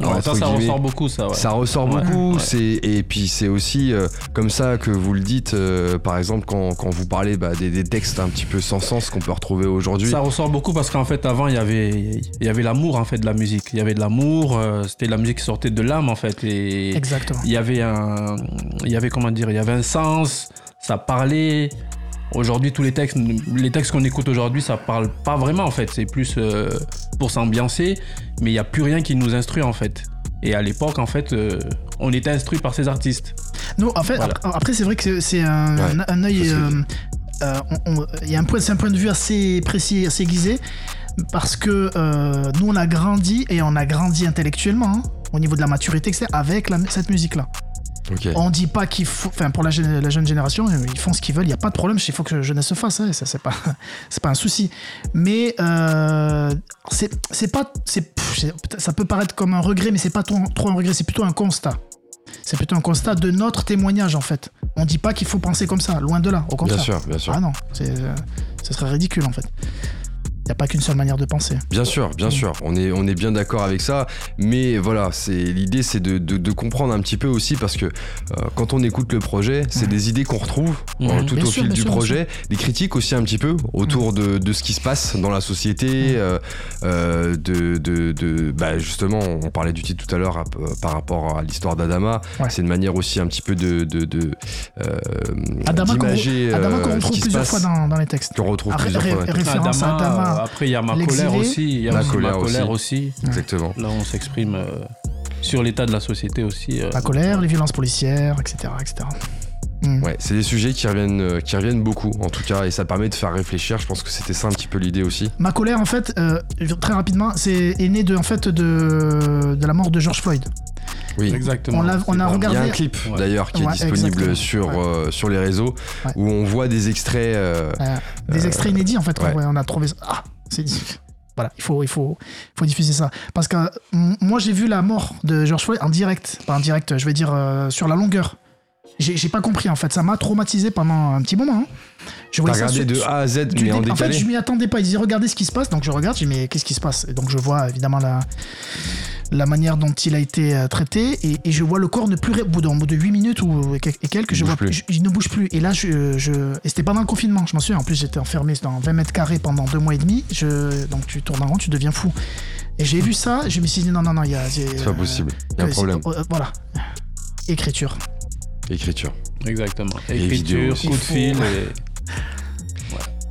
Ouais, ça, ça guillemets. ressort beaucoup, ça. Ouais. Ça ressort Ouais, beaucoup, ouais. c'est et puis c'est aussi euh, comme ça que vous le dites, euh, par exemple quand, quand vous parlez bah, des, des textes un petit peu sans sens qu'on peut retrouver aujourd'hui. Ça ressort beaucoup parce qu'en fait avant il y avait il y avait l'amour en fait de la musique. Il y avait de l'amour, euh, c'était de la musique qui sortait de l'âme en fait et Exactement. il y avait un il y avait comment dire, il y avait un sens, ça parlait. Aujourd'hui tous les textes les textes qu'on écoute aujourd'hui, ça parle pas vraiment en fait, c'est plus euh, pour s'ambiancer, mais il y a plus rien qui nous instruit en fait. Et à l'époque en fait, euh, on était instruit par ces artistes. Nous, en fait, Voilà. après, c'est vrai que c'est- un, Ouais, un, un œil. euh, euh, Il y a un point, c'est un point de vue assez précis, assez aiguisé, parce que euh, nous, on a grandi et on a grandi intellectuellement, hein, au niveau de la maturité, etc., avec la- cette musique-là. On dit pas qu'il faut, enfin pour la, jeune- la jeune génération, euh, ils font ce qu'ils veulent, il y a pas de problème, il faut que jeunesse se fasse, hein, ça c'est pas, c'est pas un souci. Mais euh, c'est pas, pff, ça peut paraître comme un regret, mais c'est pas trop, trop un regret, c'est plutôt un constat. C'est plutôt un constat de notre témoignage en fait. On dit pas qu'il faut penser comme ça, loin de là, au contraire. Bien sûr, bien sûr. Ah non, c'est, euh, ce serait ridicule en fait. Il n'y a pas qu'une seule manière de penser. Bien sûr, bien sûr, on est, on est bien d'accord avec ça, mais voilà, c'est l'idée c'est de, de- de comprendre un petit peu aussi parce que euh, quand on écoute le projet, c'est des idées qu'on retrouve euh, tout Bien au sûr, fil du sûr, projet, des critiques aussi un petit peu autour de, de ce qui se passe dans la société, euh, euh, de, de, de- bah, justement, on parlait du titre tout à l'heure par rapport à l'histoire d'Adama, Ouais. c'est une manière aussi un petit peu de, de, de euh, Adama qu'on qu'on ce retrouve qui se plusieurs passe, fois dans, dans les textes. qu'on retrouve Ah, plusieurs fois. référence à Adama, Adama, euh, après il y a ma colère aussi, il y a Ma aussi colère ma colère aussi. aussi. Exactement. Là, on s'exprime euh, sur l'état de la société aussi. euh. La colère, les violences policières, etc. etc. Mm. Ouais, c'est des sujets qui reviennent, euh, qui reviennent beaucoup, en tout cas, et ça permet de faire réfléchir. Je pense que c'était ça un petit peu l'idée aussi. Ma colère, en fait, euh, très rapidement, c'est est né de, en fait, de, de la mort de George Floyd. Oui. Exactement. On a pas- Il y regardé- a un clip Ouais. d'ailleurs qui est disponible sur, Ouais. euh, sur les réseaux Ouais. où on voit des extraits. euh, Euh, des extraits inédits, en fait, on a trouvé ça. Ah, c'est Voilà, il faut, il faut, faut diffuser ça. Parce que euh, moi, j'ai vu la mort de George Floyd en direct. Pas en direct, je vais dire euh, sur la longueur. J'ai pas compris, en fait. Ça m'a traumatisé pendant un petit moment. hein. Je voyais ça regardé sur- de A à Z, mais en en fait, je m'y attendais pas. Ils disaient, regardez ce qui se passe. Donc, je regarde, je dis, mais qu'est-ce qui se passe? Et donc, je vois évidemment la, la manière dont il a été euh, traité. Et, et je vois le corps ne plus. Au bout d'un- bout de 8 minutes ou et quel- et quelques, je vois plus. je- il ne bouge plus. Et là, je. je et c'était pendant le confinement, je m'en souviens. En plus, j'étais enfermé dans 20 mètres carrés pendant deux mois et demi. Je, donc, tu tournes en rond, tu deviens fou. Et j'ai vu ça, je me suis dit, non, non, non, il y a. C'est pas possible. Il y a un euh, problème. euh, voilà. Écriture. Écriture. Exactement. Écriture, coup de fil. et-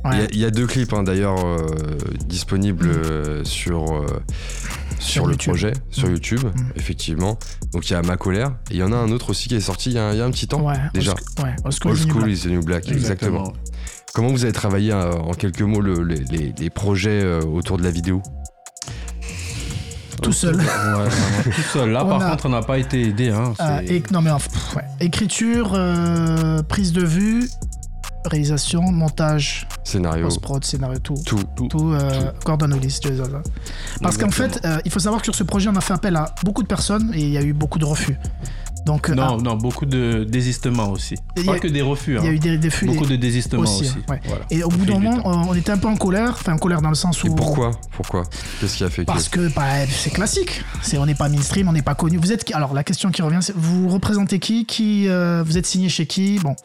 Il y a- Ouais. il y, a deux clips hein, d'ailleurs euh, disponibles Mm. euh, sur, euh, sur, Sur le YouTube. projet, sur Mm. YouTube, Mm. effectivement. Donc il y a Ma Colère. Et il y en a un autre aussi qui est sorti il y a, il y a un petit temps. Ouais, déjà. Old School- ouais, Old School Old is School the New Black, exactement. Comment vous avez travaillé euh, en quelques mots le- les, les- les projets euh, autour de la vidéo? Tout seul. Tout seul. Là, On par a- contre, on n'a pas été aidé. Hein. Euh, et- non mais enfin, pff, ouais. écriture, euh, prise de vue, réalisation, montage, Scénario. post-prod, scénario, tout. Tout. Tout, euh, Gordon Willis, Joey Zaza. Parce qu'en fait, euh, il faut savoir que sur ce projet, on a fait appel à beaucoup de personnes et il y a eu beaucoup de refus. Donc, euh, Non, ah, non, beaucoup de désistements aussi. A- Pas que des refus. il y a hein. eu des, refus. Beaucoup de désistements aussi. aussi, ouais. Voilà. Et au bout d'un du moment, temps. on était un peu en colère, enfin en colère dans le sens où. Et pourquoi? Pourquoi? Qu'est-ce qui a fait que. Parce que bah, c'est classique. C'est on n'est pas mainstream, on n'est pas connu. Vous êtes qui? Alors la question qui revient, c'est vous représentez qui, qui euh, vous êtes signé chez qui, bon.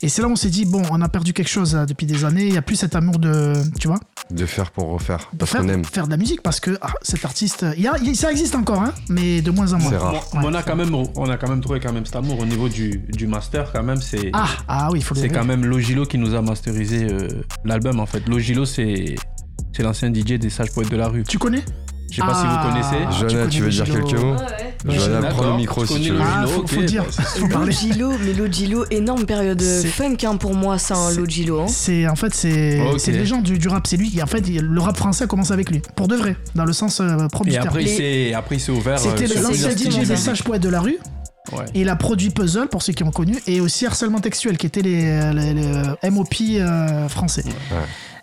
Et c'est là où on s'est dit bon, on a perdu quelque chose là, depuis des années. Il y a plus cet amour de, tu vois, De faire pour refaire. de Parce faire, qu'on aime. faire de la musique parce que ah, cet artiste, il y a, il- ça existe encore, hein, mais de moins en moins. C'est rare. On, a quand même, on a quand même trouvé quand même cet amour au niveau du, du master quand même. C'est Ah ah oui, faut c'est quand même Logilo qui nous a masterisé euh, l'album en fait. Logilo c'est c'est l'ancien DJ des sages poètes de la rue. Tu connais? Je sais pas si Ah. vous connaissez. Johanna, tu tu veux dire quelques mots? Ouais, ouais. Johanna, prends le micro si tu veux. Ah, faut, faut dire. Faut parler. Logilo, mais Logilo, énorme période funk hein, pour moi, ça, un c'est- Logilo. Hein. C'est en fait c'est Ok. c'est le légende du, du rap. C'est lui qui en fait le rap français commence avec lui pour de vrai dans le sens euh, propre Et du terme. après il Les- s'est après il s'est ouvert. euh, C'était l'ancien DJ des sages poètes de la rue. Ouais. Et il a produit Puzzle, pour ceux qui ont connu, et aussi Harcèlement Textuel, qui était les, les- les MOP euh, français.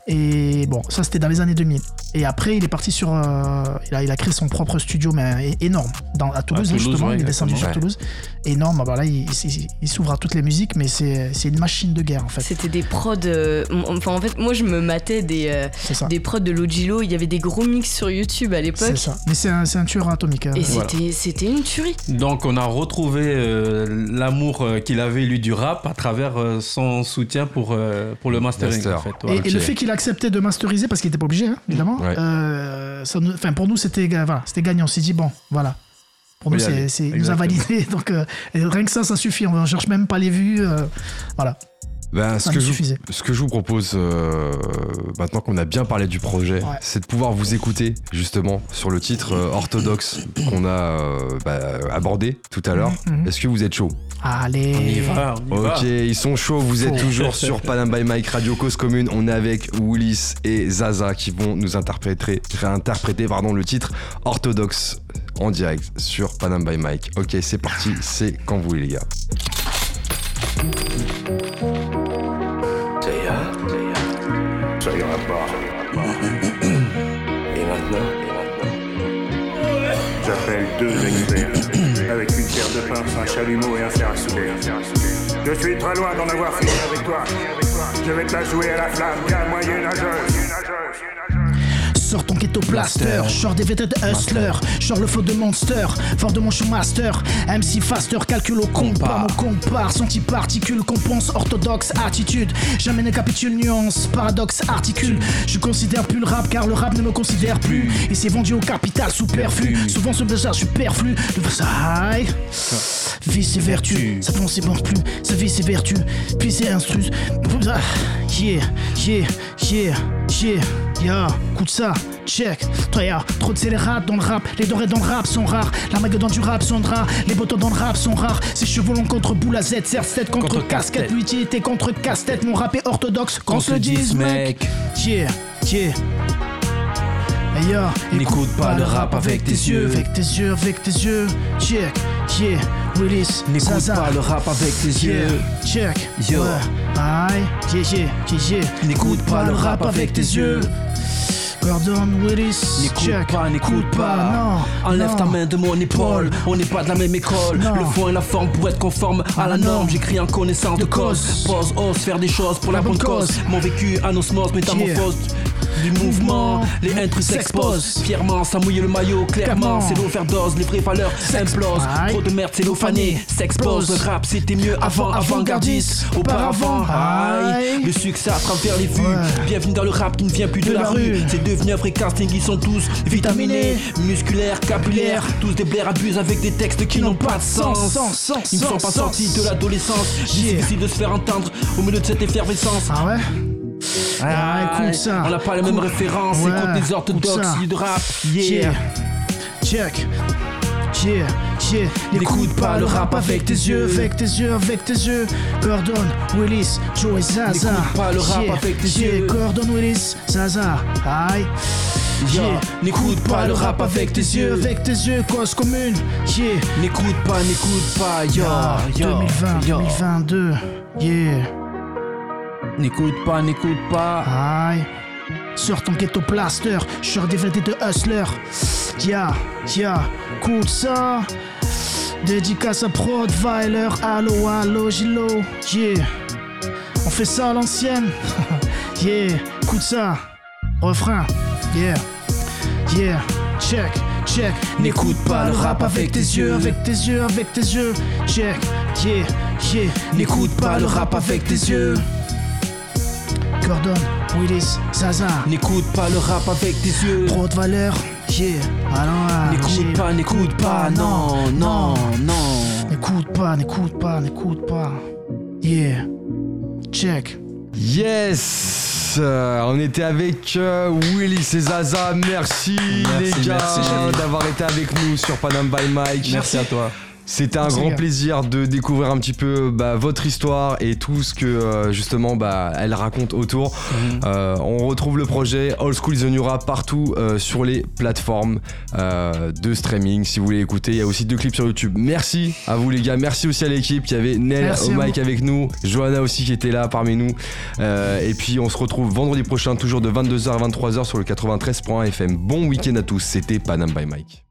Et bon, ça c'était dans les années 2000. Et après, il est parti sur. euh, il, a, il a créé son propre studio, mais énorme, dans, à Toulouse, Toulouse, justement. ouais, il est descendu sur exactement. Toulouse. Énorme, bah, là, il, il- il s'ouvre à toutes les musiques, mais c'est c'est une machine de guerre, en fait. C'était des prods. euh, enfin, en fait, moi, je me matais des, euh, C'est ça. des prods de Logilo. Il y avait des gros mix sur YouTube à C'est l'époque. ça. Mais c'est un, c'est un tueur atomique. hein. Et Voilà. c'était c'était une tuerie. Donc on a retrouvé euh, l'amour qu'il avait lui du rap à travers euh, son soutien pour, euh, pour le mastering Master. en fait. Et, et le fait qu'il acceptait de masteriser, parce qu'il n'était pas obligé, hein, évidemment, Ouais. euh, ça nous- enfin, pour nous, c'était voilà, gagnant. On s'est dit, bon, voilà. Pour nous, c'est, nous a validé. Donc, euh, rien que ça, ça suffit. On ne cherche même pas les vues. euh, voilà. Ben, ce, que je, vous- suffisait. ce que je vous propose, euh, maintenant qu'on a bien parlé du projet, Ouais. c'est de pouvoir vous écouter justement sur le titre euh, orthodoxe qu'on a euh, bah, abordé tout à l'heure. Mhm, mhm. Est-ce que vous êtes chaud? Allez. On y va, on y va. Ok, ils sont chauds, vous êtes toujours sur Panam by Mike Radio Cause Commune. On est avec Willis et Zaza qui vont nous interpréter, réinterpréter pardon, le titre orthodoxe en direct sur Panam by Mike. Ok, c'est parti, c'est quand vous voulez les gars. Deux experts avec une pierre de pince, un chalumeau et un fer à souder. Je suis très loin d'en avoir fini avec toi. Je vais te la jouer à la flamme, bien moyenâgeuse. Sors ton ghetto blaster, genre des vêtements de hustler, genre le flow de monster, fort de mon show master, MC faster, calcul au compas, mon compare, senti particule, compense, orthodoxe, attitude, jamais ne capitule, nuance, paradoxe, articule, je considère plus le rap car le rap ne me considère plus, et c'est vendu au capital superflu, souvent ce déjà superflu, le Versailles, vice et vertu, ça pense c'est bon plus, ça vice et vertu, puis c'est instru, Ah, yeah, yeah, yeah, yeah. Ya, écoute ça, check. Toi, y'a trop de scélérats dans le rap. Les dorés dans le rap sont rares. La mague dans du rap sont rares. Les bottons dans le rap sont rares. Ces cheveux longs contre boule à Z, serre 7 contre, Contre casquette. L'utilité contre casse-tête. Mon rap est orthodoxe. Qu'on se dise, mec. Yeah, yeah. N'écoute pas le rap avec tes yeux. Avec tes yeux, avec tes yeux. Check, yeah. Willis, N'écoute pas le rap avec tes yeux. check. Yo. Aïe. N'écoute pas le rap avec tes yeux. Gordon Willis, N'écoute pas, n'écoute pas. non. Enlève non. ta main de mon épaule. On n'est pas de la même école. Non. Le fond et la forme pour être conforme à la Non. norme. J'écris en connaissance de De cause. cause. Pose, ose, faire des choses pour la, bonne cause. Mon vécu en osmose, métamorphose. Du mouvement, les intrus s'exposent. Fièrement, sans mouiller le maillot, clairement. C'est l'overdose, les vraies valeurs s'implosent. Aïe. Trop de merde, c'est l'eau fanée. S'expose. Le rap, c'était mieux avant, avant-gardiste. Auparavant, aïe. Le succès à travers les vues. Bienvenue dans le rap qui ne vient plus de, la, rue. C'est devenu un vrai casting, ils sont tous vitaminés, musculaires, capillaires. Tous des blaires abusent avec des textes qui n'ont pas de sens. Ils ne sont pas sortis de l'adolescence. Difficile de se faire entendre au milieu de cette effervescence. Ah ouais? Ah, écoute ça. On n'a pas les mêmes références. Ouais, Écoute les écoute orthodoxes de rap. Yeah. Yeah. Check. Yeah, yeah. N'écoute pas le rap avec tes yeux, avec tes yeux, avec tes yeux. Gordon, Willis, Joe et Zaza. N'écoute pas le rap Yeah, avec tes yeah. yeux. Gordon, Willis, Zaza. Aïe. Yeah. N'écoute pas le rap avec tes yeux. avec tes yeux, cause commune. Yeah. N'écoute pas, n'écoute pas. Yo, Ah, yo, 2020, yo. 2022. Yeah. N'écoute pas, n'écoute pas. Aïe. Sur ton ghetto plaster, je suis redéveloppé de hustler. Ya, ya, cool ça. Dédicace à Proudweiler, allo, allo, Gilo. Yeah. On fait ça à l'ancienne. yeah, écoute ça. Refrain. Yeah. Yeah. Check, check. N'écoute pas le rap avec tes yeux, avec tes yeux, avec tes yeux. Check. Yeah, yeah. N'écoute pas le rap avec tes yeux. Gordon, Willis, Zaza. N'écoute pas le rap avec tes yeux. Trop de valeur, yeah. Alors, N'écoute pas, n'écoute pas, non, non, non. N'écoute pas, n'écoute pas, n'écoute pas. Yeah. Check. Yes Euh, On était avec euh, Willy et Zaza. Merci, Merci, les gars d'avoir été avec nous sur Panam by Mike. Merci à toi. C'était un grand gars. plaisir de découvrir un petit peu bah, votre histoire et tout ce que euh, justement bah, elle raconte autour. Mhm. Euh, on retrouve le projet Old School is the New Rap partout euh, sur les plateformes euh, de streaming si vous voulez écouter. Il y a aussi deux clips sur YouTube. Merci à vous les gars. Merci aussi à l'équipe qui avait Nel Merci au mic avec nous, Johanna aussi qui était là parmi nous. Euh, et puis on se retrouve vendredi prochain toujours de 22h à 23h sur le 93.1 FM. Bon week-end à tous. C'était Panam by Mike.